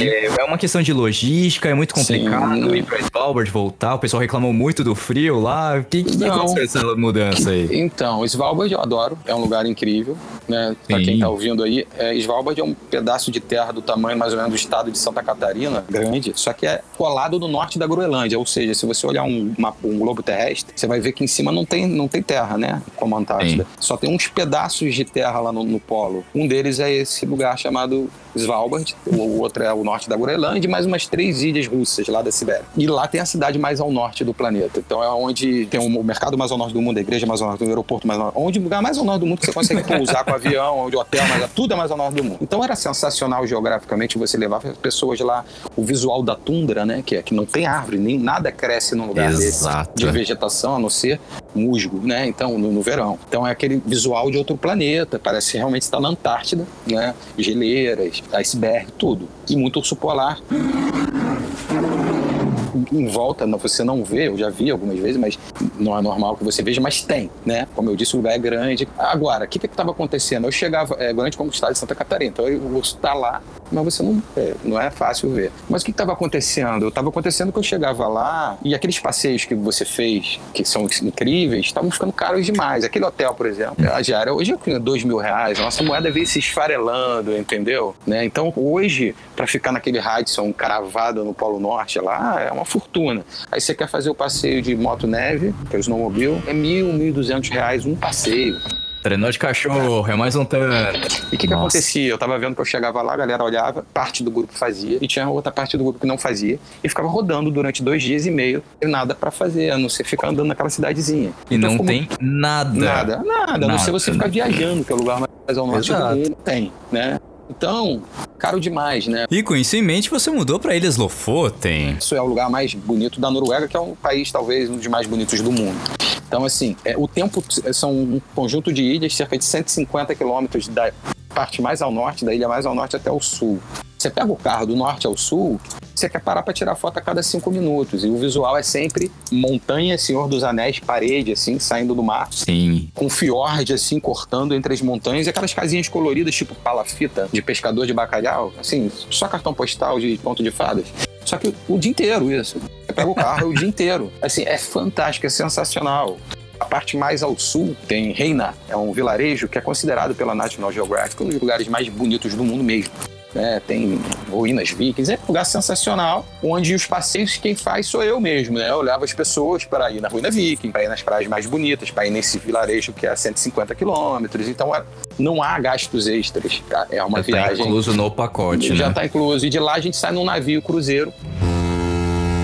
É, é uma questão de logística, é muito complicado Sim. ir pra Svalbard, voltar, o pessoal reclamou muito do frio lá. O que, que aconteceu essa mudança aí? Então, Svalbard eu adoro, é um lugar incrível. Incrível, né? Sim. quem tá ouvindo aí, é, Svalbard é um pedaço de terra do tamanho mais ou menos do estado de Santa Catarina, grande, só que é colado no norte da Groenlândia, ou seja, se você olhar um, mapa, um globo terrestre, você vai ver que em cima não tem, não tem terra, né? Como a Antártida. Só tem uns pedaços de terra lá no, no polo. Um deles é esse lugar chamado Svalbard, o outro é o norte da Groenlândia, e mais umas três ilhas russas lá da Sibéria. E lá tem a cidade mais ao norte do planeta. Então é onde tem o mercado mais ao norte do mundo, a igreja mais ao norte o aeroporto mais ao norte. Onde o lugar mais ao norte do mundo que você consegue pousar com avião, onde o hotel, mas tudo é mais ao norte do mundo. Então era sensacional geograficamente você levar pessoas lá, o visual da tundra, né? Que é que não tem árvore, nem nada cresce num lugar Exato. desse de vegetação, a não ser musgo, né? Então, no, no verão. Então é aquele visual de outro planeta, parece realmente estar na Antártida, né? Geleiras, iceberg, tudo. E muito urso polar. Em volta, não- você não vê, eu já vi algumas vezes, mas não é normal que você veja, mas tem, né? Como eu disse, o lugar é grande. Agora, o que que estava acontecendo? Eu chegava, é grande como o estado de Santa Catarina, então o urso está lá, mas você não é, não é fácil ver. Mas o que estava acontecendo? Estava acontecendo que eu chegava lá e aqueles passeios que você fez, que são incríveis, estavam ficando caros demais. Aquele hotel, por exemplo, a diária hoje é dois mil reais, a nossa moeda veio se esfarelando, entendeu? Né? Então hoje, para ficar naquele Radisson cravado no Polo Norte lá, é uma fortuna. Aí você quer fazer o passeio de moto neve, que é o snowmobile, é mil, mil e duzentos reais um passeio. Trenó de cachorro, é mais um tanto. E o que, que acontecia? Eu tava vendo que eu chegava lá, a galera olhava, parte do grupo fazia, e tinha outra parte do grupo que não fazia, e ficava rodando durante dois dias e meio, e nada pra fazer, a não ser ficar andando naquela cidadezinha. E Então não tem nada. Nada, nada, a não ser Nada. você ficar viajando pelo lugar mais ao norte Exato. do mundo. Tem, né? Então, caro demais, né? E com isso em mente, você mudou pra Ilhas Lofoten. Isso é o lugar mais bonito da Noruega, que é um país talvez um dos mais bonitos do mundo. Então, assim, é, o tempo são um conjunto de ilhas, cerca de 150 quilômetros da parte mais ao norte, da ilha mais ao norte até o sul. Você pega o carro do norte ao sul, você quer parar para tirar foto a cada cinco minutos. E o visual é sempre montanha, Senhor dos Anéis, parede, assim, saindo do mar Sim. com fiord assim cortando entre as montanhas e aquelas casinhas coloridas tipo palafita de pescador de bacalhau, assim, só cartão postal de ponto de fadas. Só que o dia inteiro isso. Você pega o carro o dia inteiro. Assim, é fantástico, é sensacional. A parte mais ao sul tem Reina, é um vilarejo que é considerado pela National Geographic um dos lugares mais bonitos do mundo mesmo. É, tem ruínas vikings, é um lugar sensacional, onde os passeios quem faz sou eu mesmo, né? Eu levo as pessoas para ir na ruína viking, para ir nas praias mais bonitas, para ir nesse vilarejo que é a 150 quilômetros, então é- não há gastos extras, tá? é uma Já tá viagem incluso no pacote, já né? está incluso. E de lá a gente sai num navio cruzeiro.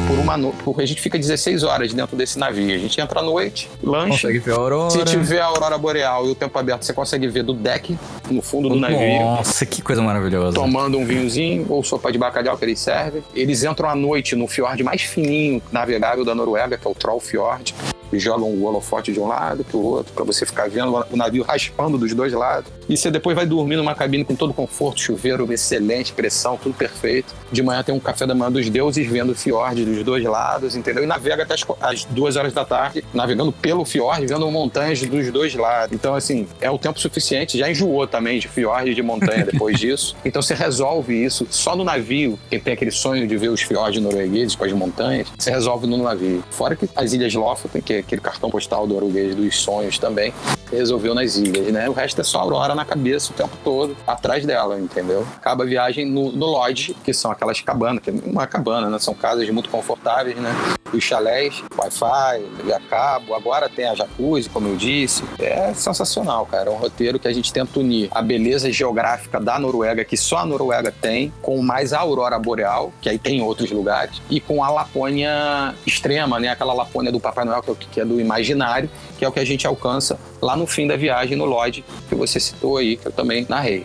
Por uma noite. A gente fica 16 horas dentro desse navio. A gente entra à noite, lancha. Consegue ver a aurora. Se tiver a aurora boreal e o tempo aberto, você consegue ver do deck, no fundo do navio. Nossa, que coisa maravilhosa. Tomando um vinhozinho ou sopa de bacalhau que eles servem. Eles entram à noite no fiord mais fininho, navegável da Noruega, que é o Troll Fjord. E jogam o holofote de um lado pro outro, para você ficar vendo o navio raspando dos dois lados. E você depois vai dormir numa cabine com todo conforto, chuveiro excelente, pressão, tudo perfeito. De manhã tem um café da manhã dos deuses, vendo o fiord dos dois lados, entendeu? E navega até as, às duas horas da tarde, navegando pelo fiord, vendo montanhas dos dois lados. Então, assim, é o tempo suficiente. Já enjoou também de fiord e de montanha depois disso. Então, você resolve isso só no navio. Quem tem aquele sonho de ver os fiordes noruegueses com as montanhas, você resolve no navio. Fora que as Ilhas Lofoten, que é aquele cartão postal do norueguês dos sonhos também, resolveu nas ilhas, né? O resto é só aurora na cabeça o tempo todo, atrás dela, entendeu? Acaba a viagem no, no lodge, que são aquelas cabanas, que não é cabana, né? São casas muito confortáveis, né? Os chalés, Wi-Fi, a cabo, agora tem a jacuzzi, como eu disse. É sensacional, cara. É um roteiro que a gente tenta unir a beleza geográfica da Noruega, que só a Noruega tem, com mais a aurora boreal, que aí tem em outros lugares, e com a Lapônia extrema, né? Aquela Lapônia do Papai Noel, que é é do imaginário, que é o que a gente alcança lá no fim da viagem no Lodge, que você citou aí, que eu também narrei.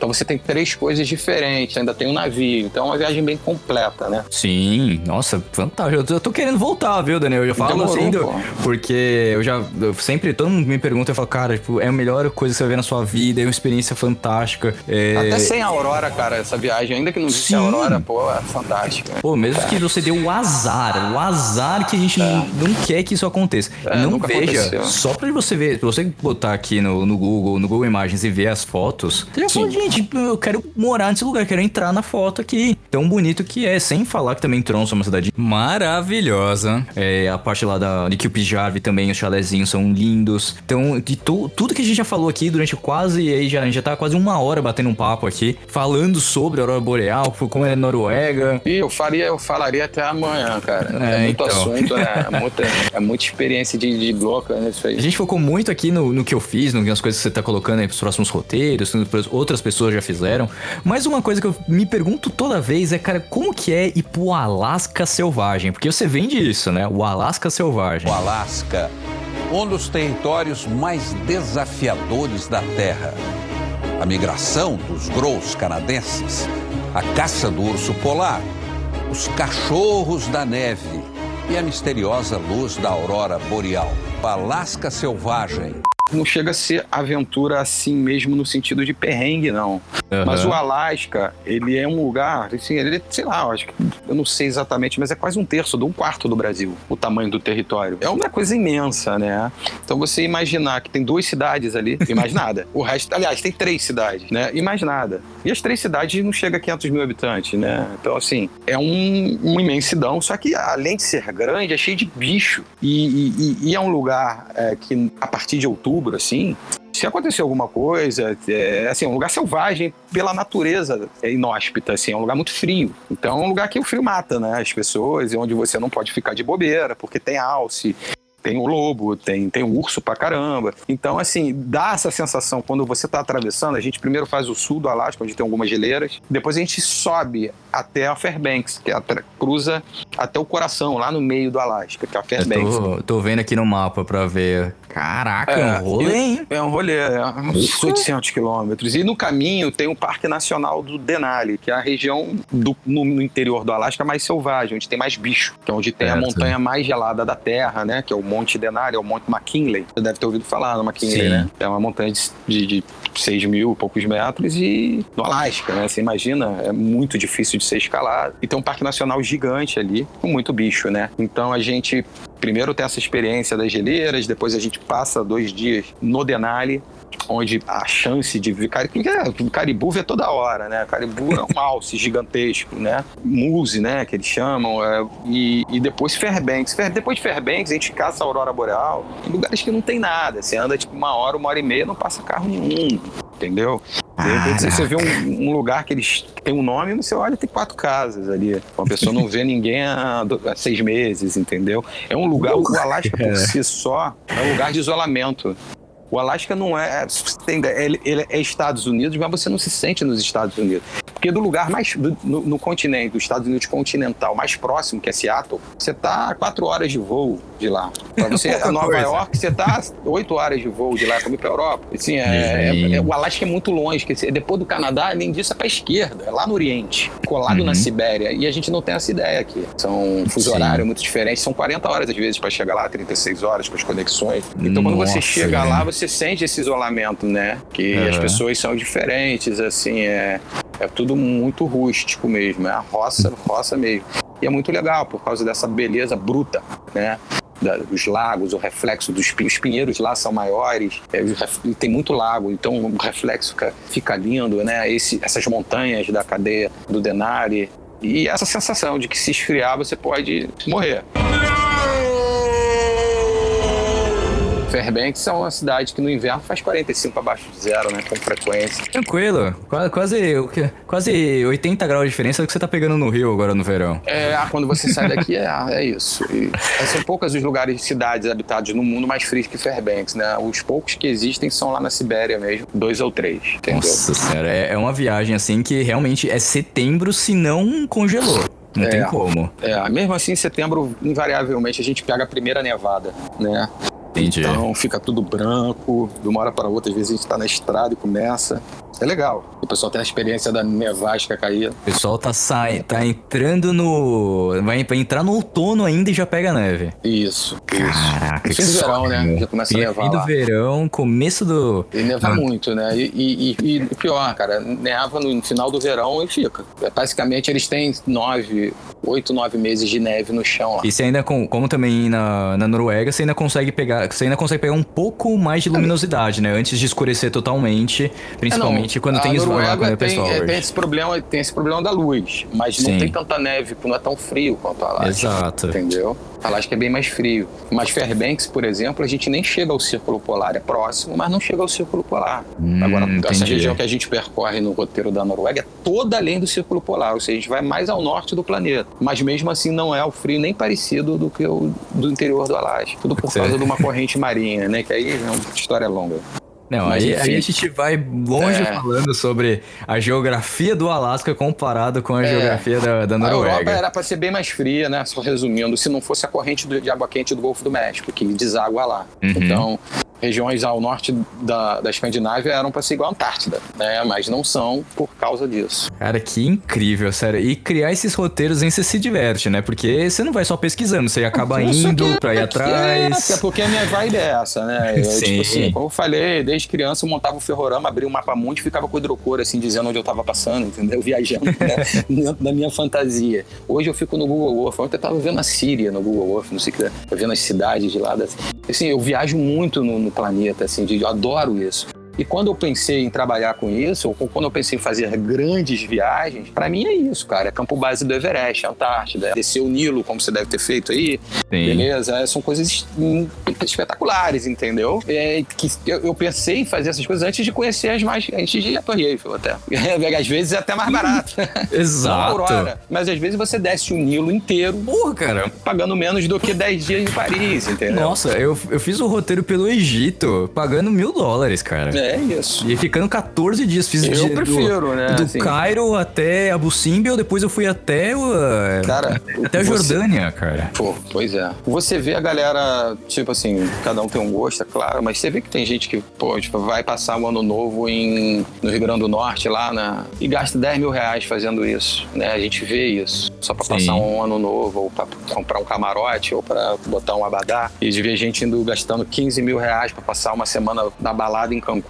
Então você tem três coisas diferentes, ainda tem um navio, então é uma viagem bem completa, né? Sim, nossa, fantástico. Eu tô, eu tô querendo voltar, viu, Daniel? Eu já falo Demorou, assim, do- porque eu já eu sempre, todo mundo me pergunta, eu falo, cara, tipo, é a melhor coisa que você vai ver na sua vida, é uma experiência fantástica. É... Até sem a aurora, cara, essa viagem, ainda que não existe Sim. a aurora, pô, é fantástica. Pô, mesmo que você dê o azar, o azar que a gente não, não quer que isso aconteça. É, não veja, aconteceu. só pra você ver, se você botar aqui no, no Google, no Google Imagens e ver as fotos, você já fala, gente, eu quero morar nesse lugar, quero entrar na foto aqui. Tão bonito que é, sem falar que também Tronso é uma cidade maravilhosa. É, a parte lá da, de Kilpijave também, os chalezinhos são lindos. Então, de tu, tudo que a gente já falou aqui durante quase, aí já, a gente já tá quase uma hora batendo um papo aqui, falando sobre a Aurora Boreal, como é Noruega. E eu faria, eu falaria até amanhã, cara. É, É, muito então. assunto, né? É muita, é muita experiência de, de bloco nisso aí. A gente focou muito aqui no, no que eu fiz, no- nas coisas que você tá colocando aí pros próximos roteiros, que outras pessoas já fizeram. Mas uma coisa que eu me pergunto toda vez é, cara, como que é ir pro Alasca selvagem? Porque você vende isso, né? O Alasca selvagem. O Alasca, um dos territórios mais desafiadores da Terra. A migração dos grous canadenses, a caça do urso polar, os cachorros da neve e a misteriosa luz da aurora boreal. Alasca selvagem. Não chega a ser aventura assim mesmo no sentido de perrengue, não. Aham. Mas o Alasca, ele é um lugar, assim, ele, sei lá, eu acho que eu não sei exatamente, mas é quase um terço de um quarto do Brasil, o tamanho do território. É uma coisa imensa, né? Então você imaginar que tem duas cidades ali, e mais nada. O resto, aliás, tem três cidades, né? E mais nada. E as três cidades não chega a 500 mil habitantes, né? Então, assim, é um, uma imensidão, só que além de ser grande, é cheio de bicho. E, e- e- e é um lugar é, que, a partir de outubro, assim, se acontecer alguma coisa, é assim, é um lugar selvagem pela natureza é inóspita, assim, é um lugar muito frio. Então é um lugar que o frio mata, né, as pessoas, e onde você não pode ficar de bobeira, porque tem alce, tem o lobo, tem, tem o urso pra caramba. Então, assim, dá essa sensação quando você tá atravessando. A gente primeiro faz o sul do Alasca, onde tem algumas geleiras. Depois a gente sobe até a Fairbanks, que é a cruza até o coração, lá no meio do Alasca, que é a Eu Fairbanks. tô, tô vendo aqui no mapa pra ver. Caraca, É, um rolê, hein? É um rolê, é uns 800 quilômetros. E no caminho tem o Parque Nacional do Denali, que é a região do- no, no interior do Alasca mais selvagem, onde tem mais bicho, que é onde tem a Certo. montanha mais gelada da Terra, né? Que é o Monte Denali, é o Monte McKinley. Você deve ter ouvido falar no McKinley, Sim. né? É uma montanha de, de, de 6 mil poucos metros e no Alasca, né? Você imagina, é muito difícil de ser escalado. E tem um parque nacional gigante ali, com muito bicho, né? Então a gente primeiro tem essa experiência das geleiras, depois a gente passa dois dias no Denali, onde a chance de ver caribu, é, caribu vê toda hora, né? Caribu é um alce gigantesco, né? Muse, né? Que eles chamam, é, e, e depois Fairbanks. Fair- depois de Fairbanks, a gente caça a aurora boreal em lugares que não tem nada. Você anda tipo uma hora, uma hora e meia, não passa carro nenhum, entendeu? De repente você vê um, um lugar que eles tem um nome, você olha tem quatro casas ali. Uma pessoa não vê ninguém há, há seis meses, entendeu? É um lugar, o Alasca por si só é um lugar de isolamento. O Alasca não é, ele, ele é Estados Unidos, mas você não se sente nos Estados Unidos. Porque do lugar mais, do- no, no continente, dos Estados Unidos continental, mais próximo, que é Seattle, você tá a quatro horas de voo de lá. Pra você, a Nova coisa. York, você tá oito horas de voo de lá, como ir pra Europa. Assim, é, é- é- o Alasca é muito longe, quer dizer, depois do Canadá, além disso, é pra esquerda, é lá no Oriente, colado na Sibéria. E a gente não tem essa ideia aqui. São fuso horário muito diferentes, são 40 horas às vezes pra chegar lá, 36 horas com as conexões. Então quando você Nossa, chega lá, você sente esse isolamento, né? Que Aham. as pessoas são diferentes, assim, é, é tudo muito rústico mesmo, é a roça, roça mesmo. E é muito legal por causa dessa beleza bruta, né? Da- dos lagos, o reflexo dos os pinheiros lá são maiores, é, os tem muito lago, então o reflexo fica, fica lindo, né? Esse, essas montanhas da cadeia do Denali e essa sensação de que se esfriar você pode morrer. Fairbanks é uma cidade que no inverno faz 45 abaixo de zero, né? Com frequência. Tranquilo. Qua- Quase, quase 80 graus de diferença do que você tá pegando no Rio agora no verão. É, quando você sai daqui, é, é isso. E são poucos os lugares, cidades habitados no mundo mais frios que Fairbanks, né? Os poucos que existem são lá na Sibéria mesmo, dois ou três, entendeu? Nossa senhora, é, é uma viagem assim que realmente é setembro se não congelou. Não É. tem como. É, mesmo assim, em setembro, invariavelmente, a gente pega a primeira nevada, né? Entendi. Então fica tudo branco, de uma hora para outra, às vezes a gente tá na estrada e começa. É legal. O pessoal tem a experiência da nevasca cair. O pessoal tá, sai, tá entrando no. Vai, entrar no outono ainda e já pega neve. Isso, isso. Caraca, No fim do verão, né? Já começa a Fim nevar do lá. verão, começo do. E neva Ah. muito, né? E, e, e- e pior, cara, neva no final do verão e fica. É, Basicamente, eles têm nove, oito, nove meses de neve no chão lá. E você ainda, com- como também na, na Noruega, você ainda consegue pegar. Você ainda consegue pegar um pouco mais de luminosidade, né? Antes de escurecer totalmente, É, principalmente Principalmente quando a tem esvala, Noruega quando é tem, pessoal hoje. tem esse problema, tem esse problema da luz, mas Sim. não tem tanta neve, não é tão frio quanto a Alasca. Exato. Entendeu? Alasca é bem mais frio. Mas Fairbanks, por exemplo, a gente nem chega ao Círculo Polar. É próximo, mas não chega ao Círculo Polar. Hum, Agora, essa entendi. região que a gente percorre no roteiro da Noruega é toda além do Círculo Polar. Ou seja, a gente vai mais ao norte do planeta. Mas mesmo assim não é o frio nem parecido do que o do interior do Alasca. Tudo por causa de uma corrente marinha, né? Que aí é uma história longa. Não, Mas, aí, aí a gente vai longe É. falando sobre a geografia do Alasca comparado com a É. geografia da, da A Europa Noruega. era para ser bem mais fria, né? Só resumindo, se não fosse a corrente do- de água quente do Golfo do México, que deságua lá. Uhum. Então, regiões ao norte da, da Escandinávia eram para ser igual a Antártida, né? Mas não são por causa disso. Cara, que incrível, sério. E criar esses roteiros em você se diverte, né? Porque você não vai só pesquisando, você acaba Isso indo pra ir É, atrás. é porque a minha vibe é essa, né? Eu, Sim. tipo assim, como eu falei, desde criança eu montava o ferrorama, abria o mapa mundo e ficava com o hidrocor, assim, dizendo onde eu tava passando, entendeu? Viajando, né? dentro da minha fantasia. Hoje eu fico no Google Earth. Ontem eu tava vendo a Síria no Google Earth, não sei o que, vendo as cidades de lá. Assim, eu viajo muito no, no planeta, assim, de- eu adoro isso. E quando eu pensei em trabalhar com isso, ou quando eu pensei em fazer grandes viagens, pra mim é isso, cara. É campo base do Everest, Antártida, é descer o Nilo, como você deve ter feito aí, Sim. Beleza? É, São coisas hum, espetaculares, entendeu? É, que eu, pensei em fazer essas coisas antes de conhecer as mais. antes de ir a Torre Eiffel até. às vezes é até mais barato. Exato. Aurora. Mas às vezes você desce o Nilo inteiro Porra, cara. pagando menos do que 10 dias em Paris, entendeu? Nossa, eu, eu fiz o roteiro pelo Egito, pagando mil dólares, cara. É isso. E ficando 14 dias. Fiz Eu de- do- prefiro, né, Do assim. Cairo até Abu Simbel, depois eu fui até o. Cara, até a você- Jordânia, cara. Pô, pois é. Você vê a galera, tipo assim, cada um tem um gosto, é claro, mas você vê que tem gente que, pô, tipo, vai passar um ano novo em, no Rio Grande do Norte, lá na. e gasta 10 mil reais fazendo isso, né? A gente vê isso. Só pra Sim. passar um ano novo, ou pra comprar um camarote, ou pra botar um abadá. E de ver gente indo gastando 15 mil reais pra passar uma semana na balada em Cancún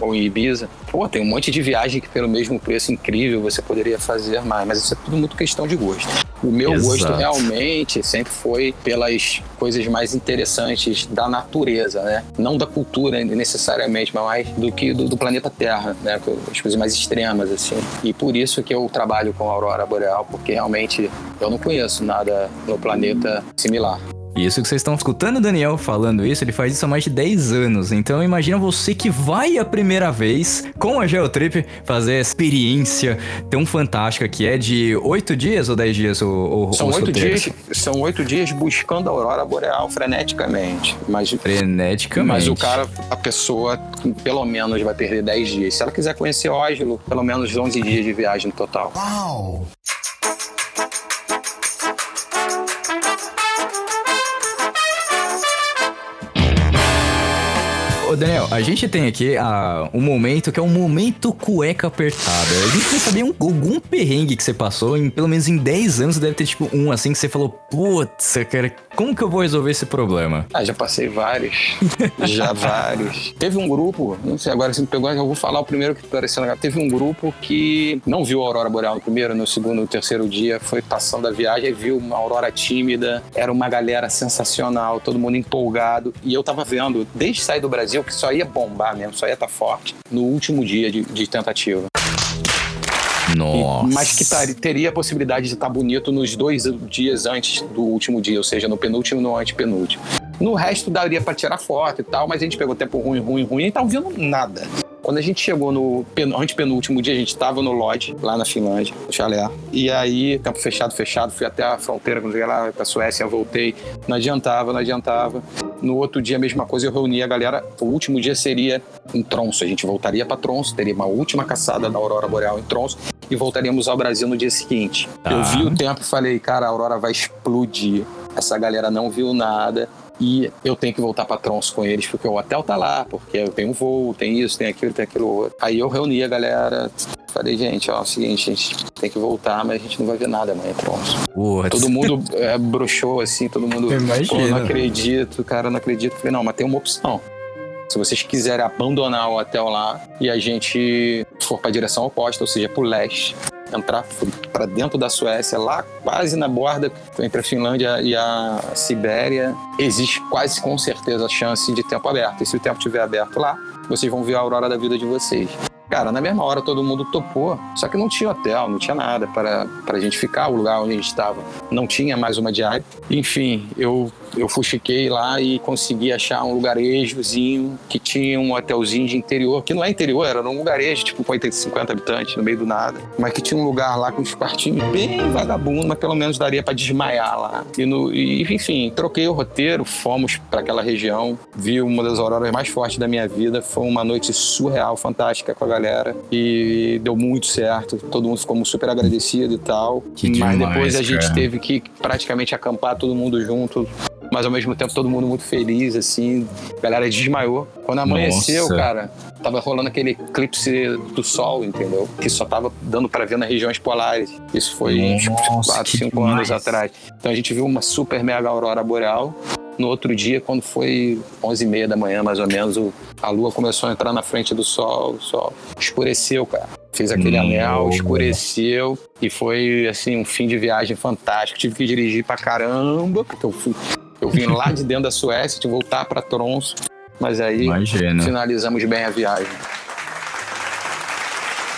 ou em Ibiza. Pô, tem um monte de viagem que pelo mesmo preço incrível você poderia fazer mais, mas isso é tudo muito questão de gosto. O meu Exato. gosto realmente sempre foi pelas coisas mais interessantes da natureza, né? Não da cultura necessariamente, mas mais do que do, do planeta Terra, né? As coisas mais extremas, assim. E por isso que eu trabalho com a Aurora Boreal, porque realmente eu não conheço nada no planeta similar. Isso que vocês estão escutando o Daniel falando isso, ele faz isso há mais de 10 anos. Então imagina você que vai a primeira vez com a Geotrip fazer essa experiência tão fantástica que é de 8 dias ou 10 dias o, o São os oito roteiros? dias, são oito dias buscando a Aurora Boreal freneticamente. Mas Freneticamente. Mas o cara, a pessoa, pelo menos vai perder 10 dias. Se ela quiser conhecer Óslo, pelo menos 11 dias de viagem no total. Ô Daniel, a gente tem aqui ah, um momento que é um momento cueca apertada. A gente quer saber um- algum perrengue que você passou, em, pelo menos em 10 anos deve ter tipo um assim que você falou, putz, cara, como que eu vou resolver esse problema? Ah, já passei vários. já vários. Teve um grupo, não sei agora se me pegou, eu vou falar o primeiro que apareceu na Teve um grupo que não viu a Aurora Boreal no primeiro, no segundo, no terceiro dia, foi passando a viagem e viu uma aurora tímida. Era uma galera sensacional, todo mundo empolgado. E eu tava vendo, desde sair do Brasil, que só ia bombar mesmo, só ia estar forte, no último dia de, de tentativa. E- Nossa. mas que tar- teria a possibilidade de estar bonito nos dois dias antes do último dia, ou seja, no penúltimo e no antepenúltimo. No resto daria para tirar foto e tal, mas a gente pegou tempo ruim, ruim, ruim e não tava vendo nada. Quando a gente chegou no pen- antepenúltimo dia, a gente tava no Lodge, lá na Finlândia, no chalé. E aí, tempo fechado, fechado, fui até a fronteira, quando cheguei lá pra Suécia, voltei. Não adiantava, não adiantava. No outro dia, a mesma coisa, eu reuni a galera. O último dia seria em Tronso. A gente voltaria para Tronso, teria uma última caçada da Aurora Boreal em Tronso e voltaríamos ao Brasil no dia seguinte. Tá. Eu vi o tempo e falei, cara, a Aurora vai explodir. Essa galera não viu nada. E eu tenho que voltar para Tronso com eles, porque o hotel tá lá, porque eu tenho um voo, tem isso, tem aquilo, tem aquilo outro. Aí eu reuni a galera, falei, gente, ó, é o seguinte, a gente tem que voltar, mas a gente não vai ver nada amanhã em Tronso. Putz. Todo mundo é, broxou, assim, todo mundo. Eu imagino. Pô, não acredito, cara, não acredito. Falei, não, mas tem uma opção. Se vocês quiserem abandonar o hotel lá e a gente for para a direção oposta, ou seja, para o leste, entrar para dentro da Suécia, lá quase na borda entre a Finlândia e a Sibéria, existe quase com certeza a chance de tempo aberto. E se o tempo estiver aberto lá, vocês vão ver a aurora da vida de vocês. Cara, na mesma hora todo mundo topou, só que não tinha hotel, não tinha nada para a gente ficar, o lugar onde a gente estava não tinha mais uma diária. Enfim, eu eu fuxiquei lá e consegui achar um lugarejozinho que tinha um hotelzinho de interior, que não é interior, era um lugarejo, tipo com 80, 50 habitantes, no meio do nada, mas que tinha um lugar lá com uns quartinhos bem vagabundo, mas pelo menos daria para desmaiar lá. E, no, e, enfim, troquei o roteiro, fomos para aquela região, vi uma das auroras mais fortes da minha vida, foi uma noite surreal, fantástica com a galera e deu muito certo, todo mundo ficou super agradecido e tal. Que mas demais, depois a gente cara. teve que praticamente acampar todo mundo junto, mas ao mesmo tempo todo mundo muito feliz, assim. A galera desmaiou. Quando amanheceu, Nossa. cara, tava rolando aquele eclipse do sol, entendeu? Que só tava dando pra ver nas regiões polares. Isso foi uns Nossa, 4, que 5 anos demais. atrás. Então a gente viu uma super mega aurora boreal. No outro dia, quando foi 11h30 da manhã, mais ou menos, a lua começou a entrar na frente do sol, o sol escureceu, cara. Fez aquele anel, escureceu e foi, assim, um fim de viagem fantástico. Tive que dirigir pra caramba, porque eu fui eu vim lá de dentro da Suécia, de voltar para Tronso, mas aí Imagina. finalizamos bem a viagem.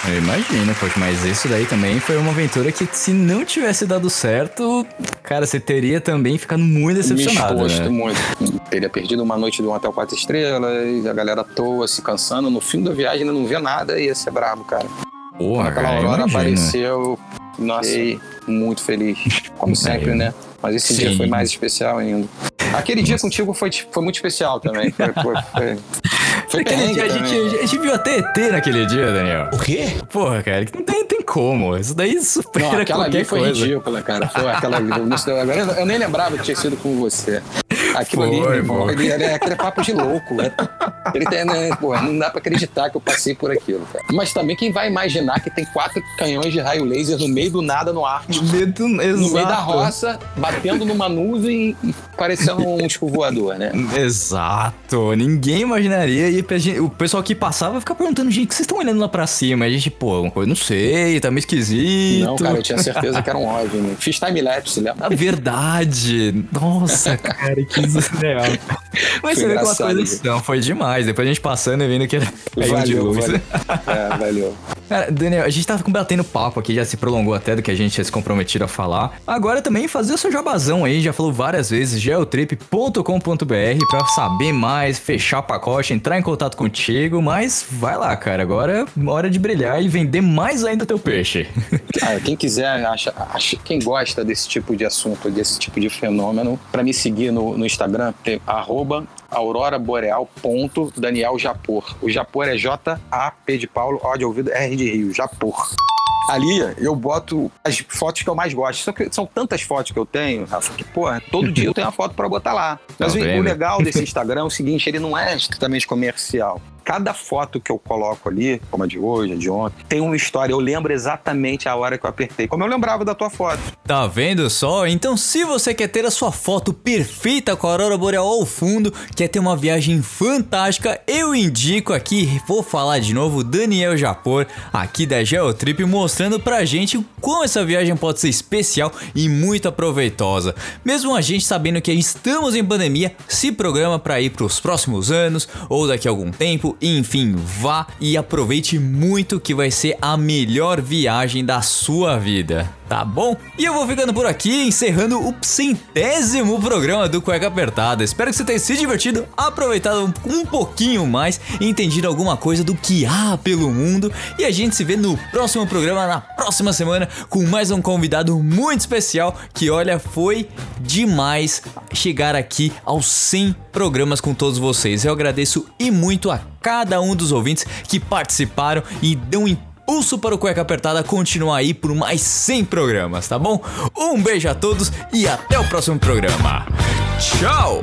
Eu imagino, poxa, mas isso daí também foi uma aventura que se não tivesse dado certo, cara, você teria também ficado muito Me decepcionado, exposto né? muito. Teria perdido uma noite de um hotel quatro estrelas, a galera à toa, se cansando. No fim da viagem ainda não via nada, ia ser brabo, cara. Porra, Aquela cara, aurora imagina. apareceu, nossa, fiquei muito feliz. Como sempre, né? Mas esse dia Sim. foi mais especial ainda. Aquele dia contigo foi, foi muito especial também. Foi, foi, foi, foi Aquele dia, a, gente, a gente viu até ET naquele dia, Daniel. O quê? Porra, cara, não tem, tem como. Isso daí supera Não, aquela qualquer ali foi coisa. ridícula, cara. Foi aquela Agora eu nem lembrava que tinha sido com você. Aquilo ali, Foi, meu irmão, ele, ele é aquele papo de louco. Né? Ele tem, né, pô, não dá pra acreditar que eu passei por aquilo, cara. Mas também quem vai imaginar que tem quatro canhões de raio laser no meio do nada no ar, Medo, no meio da roça, batendo numa nuvem e parecendo um tipo voador, né? Exato, ninguém imaginaria. E gente- o pessoal que passava ficava perguntando, gente, o que vocês estão olhando lá pra cima? E a gente, pô, uma coisa, não sei, tá meio esquisito. Não, cara, eu tinha certeza que era um OVNI. Fiz time-lapse, lembra? A verdade. Nossa, cara, que surreal. Mas Foi você vê como as coisas são. Foi demais. Depois a gente passando e vendo que era raio de Valeu, luz. valeu. É, valeu. Cara, Daniel, a gente tava batendo papo aqui, já se prolongou até do que a gente tinha se comprometido a falar. Agora também fazer o seu jabazão aí, já falou várias vezes, geotrip.com.br pra saber mais, fechar pacote, entrar em contato contigo, mas vai lá, cara, agora é hora de brilhar e vender mais ainda teu peixe. Ah, quem quiser, acha, acha- quem gosta desse tipo de assunto, desse tipo de fenômeno, para me seguir no, no Instagram, tem arroba auroraboreal.daniel Japor. O Japor é J-A-P de Paulo, O de ouvido, R de Rio, Japor. Ali eu boto as fotos que eu mais gosto. Só que são tantas fotos que eu tenho, Rafa, que, pô, todo dia eu tenho uma foto para botar lá. Mas Tá o- o legal desse Instagram é o seguinte, ele não é estritamente comercial. Cada foto que eu coloco ali, como a de hoje, a de ontem, tem uma história. Eu lembro exatamente a hora que eu apertei. Como eu lembrava da tua foto. Tá vendo só? Então, se você quer ter a sua foto perfeita com a Aurora Boreal ao fundo, quer ter uma viagem fantástica, eu indico aqui, vou falar de novo, Daniel Japor, aqui da Geotrip, mostrando pra gente como essa viagem pode ser especial e muito aproveitosa. Mesmo a gente sabendo que estamos em pandemia, se programa pra ir pros próximos anos ou daqui a algum tempo, enfim, vá e aproveite muito que vai ser a melhor viagem da sua vida. Tá bom? E eu vou ficando por aqui, encerrando o centésimo programa do Cueca Apertada. Espero que você tenha se divertido, aproveitado um, pouquinho mais, entendido alguma coisa do que há pelo mundo. E a gente se vê no próximo programa, na próxima semana, com mais um convidado muito especial. Que olha, foi demais chegar aqui aos 100 programas com todos vocês. Eu agradeço e muito a cada um dos ouvintes que participaram e dão O Cueca Apertada continuar aí por mais 100 programas, tá bom? Um beijo a todos e até o próximo programa. Tchau!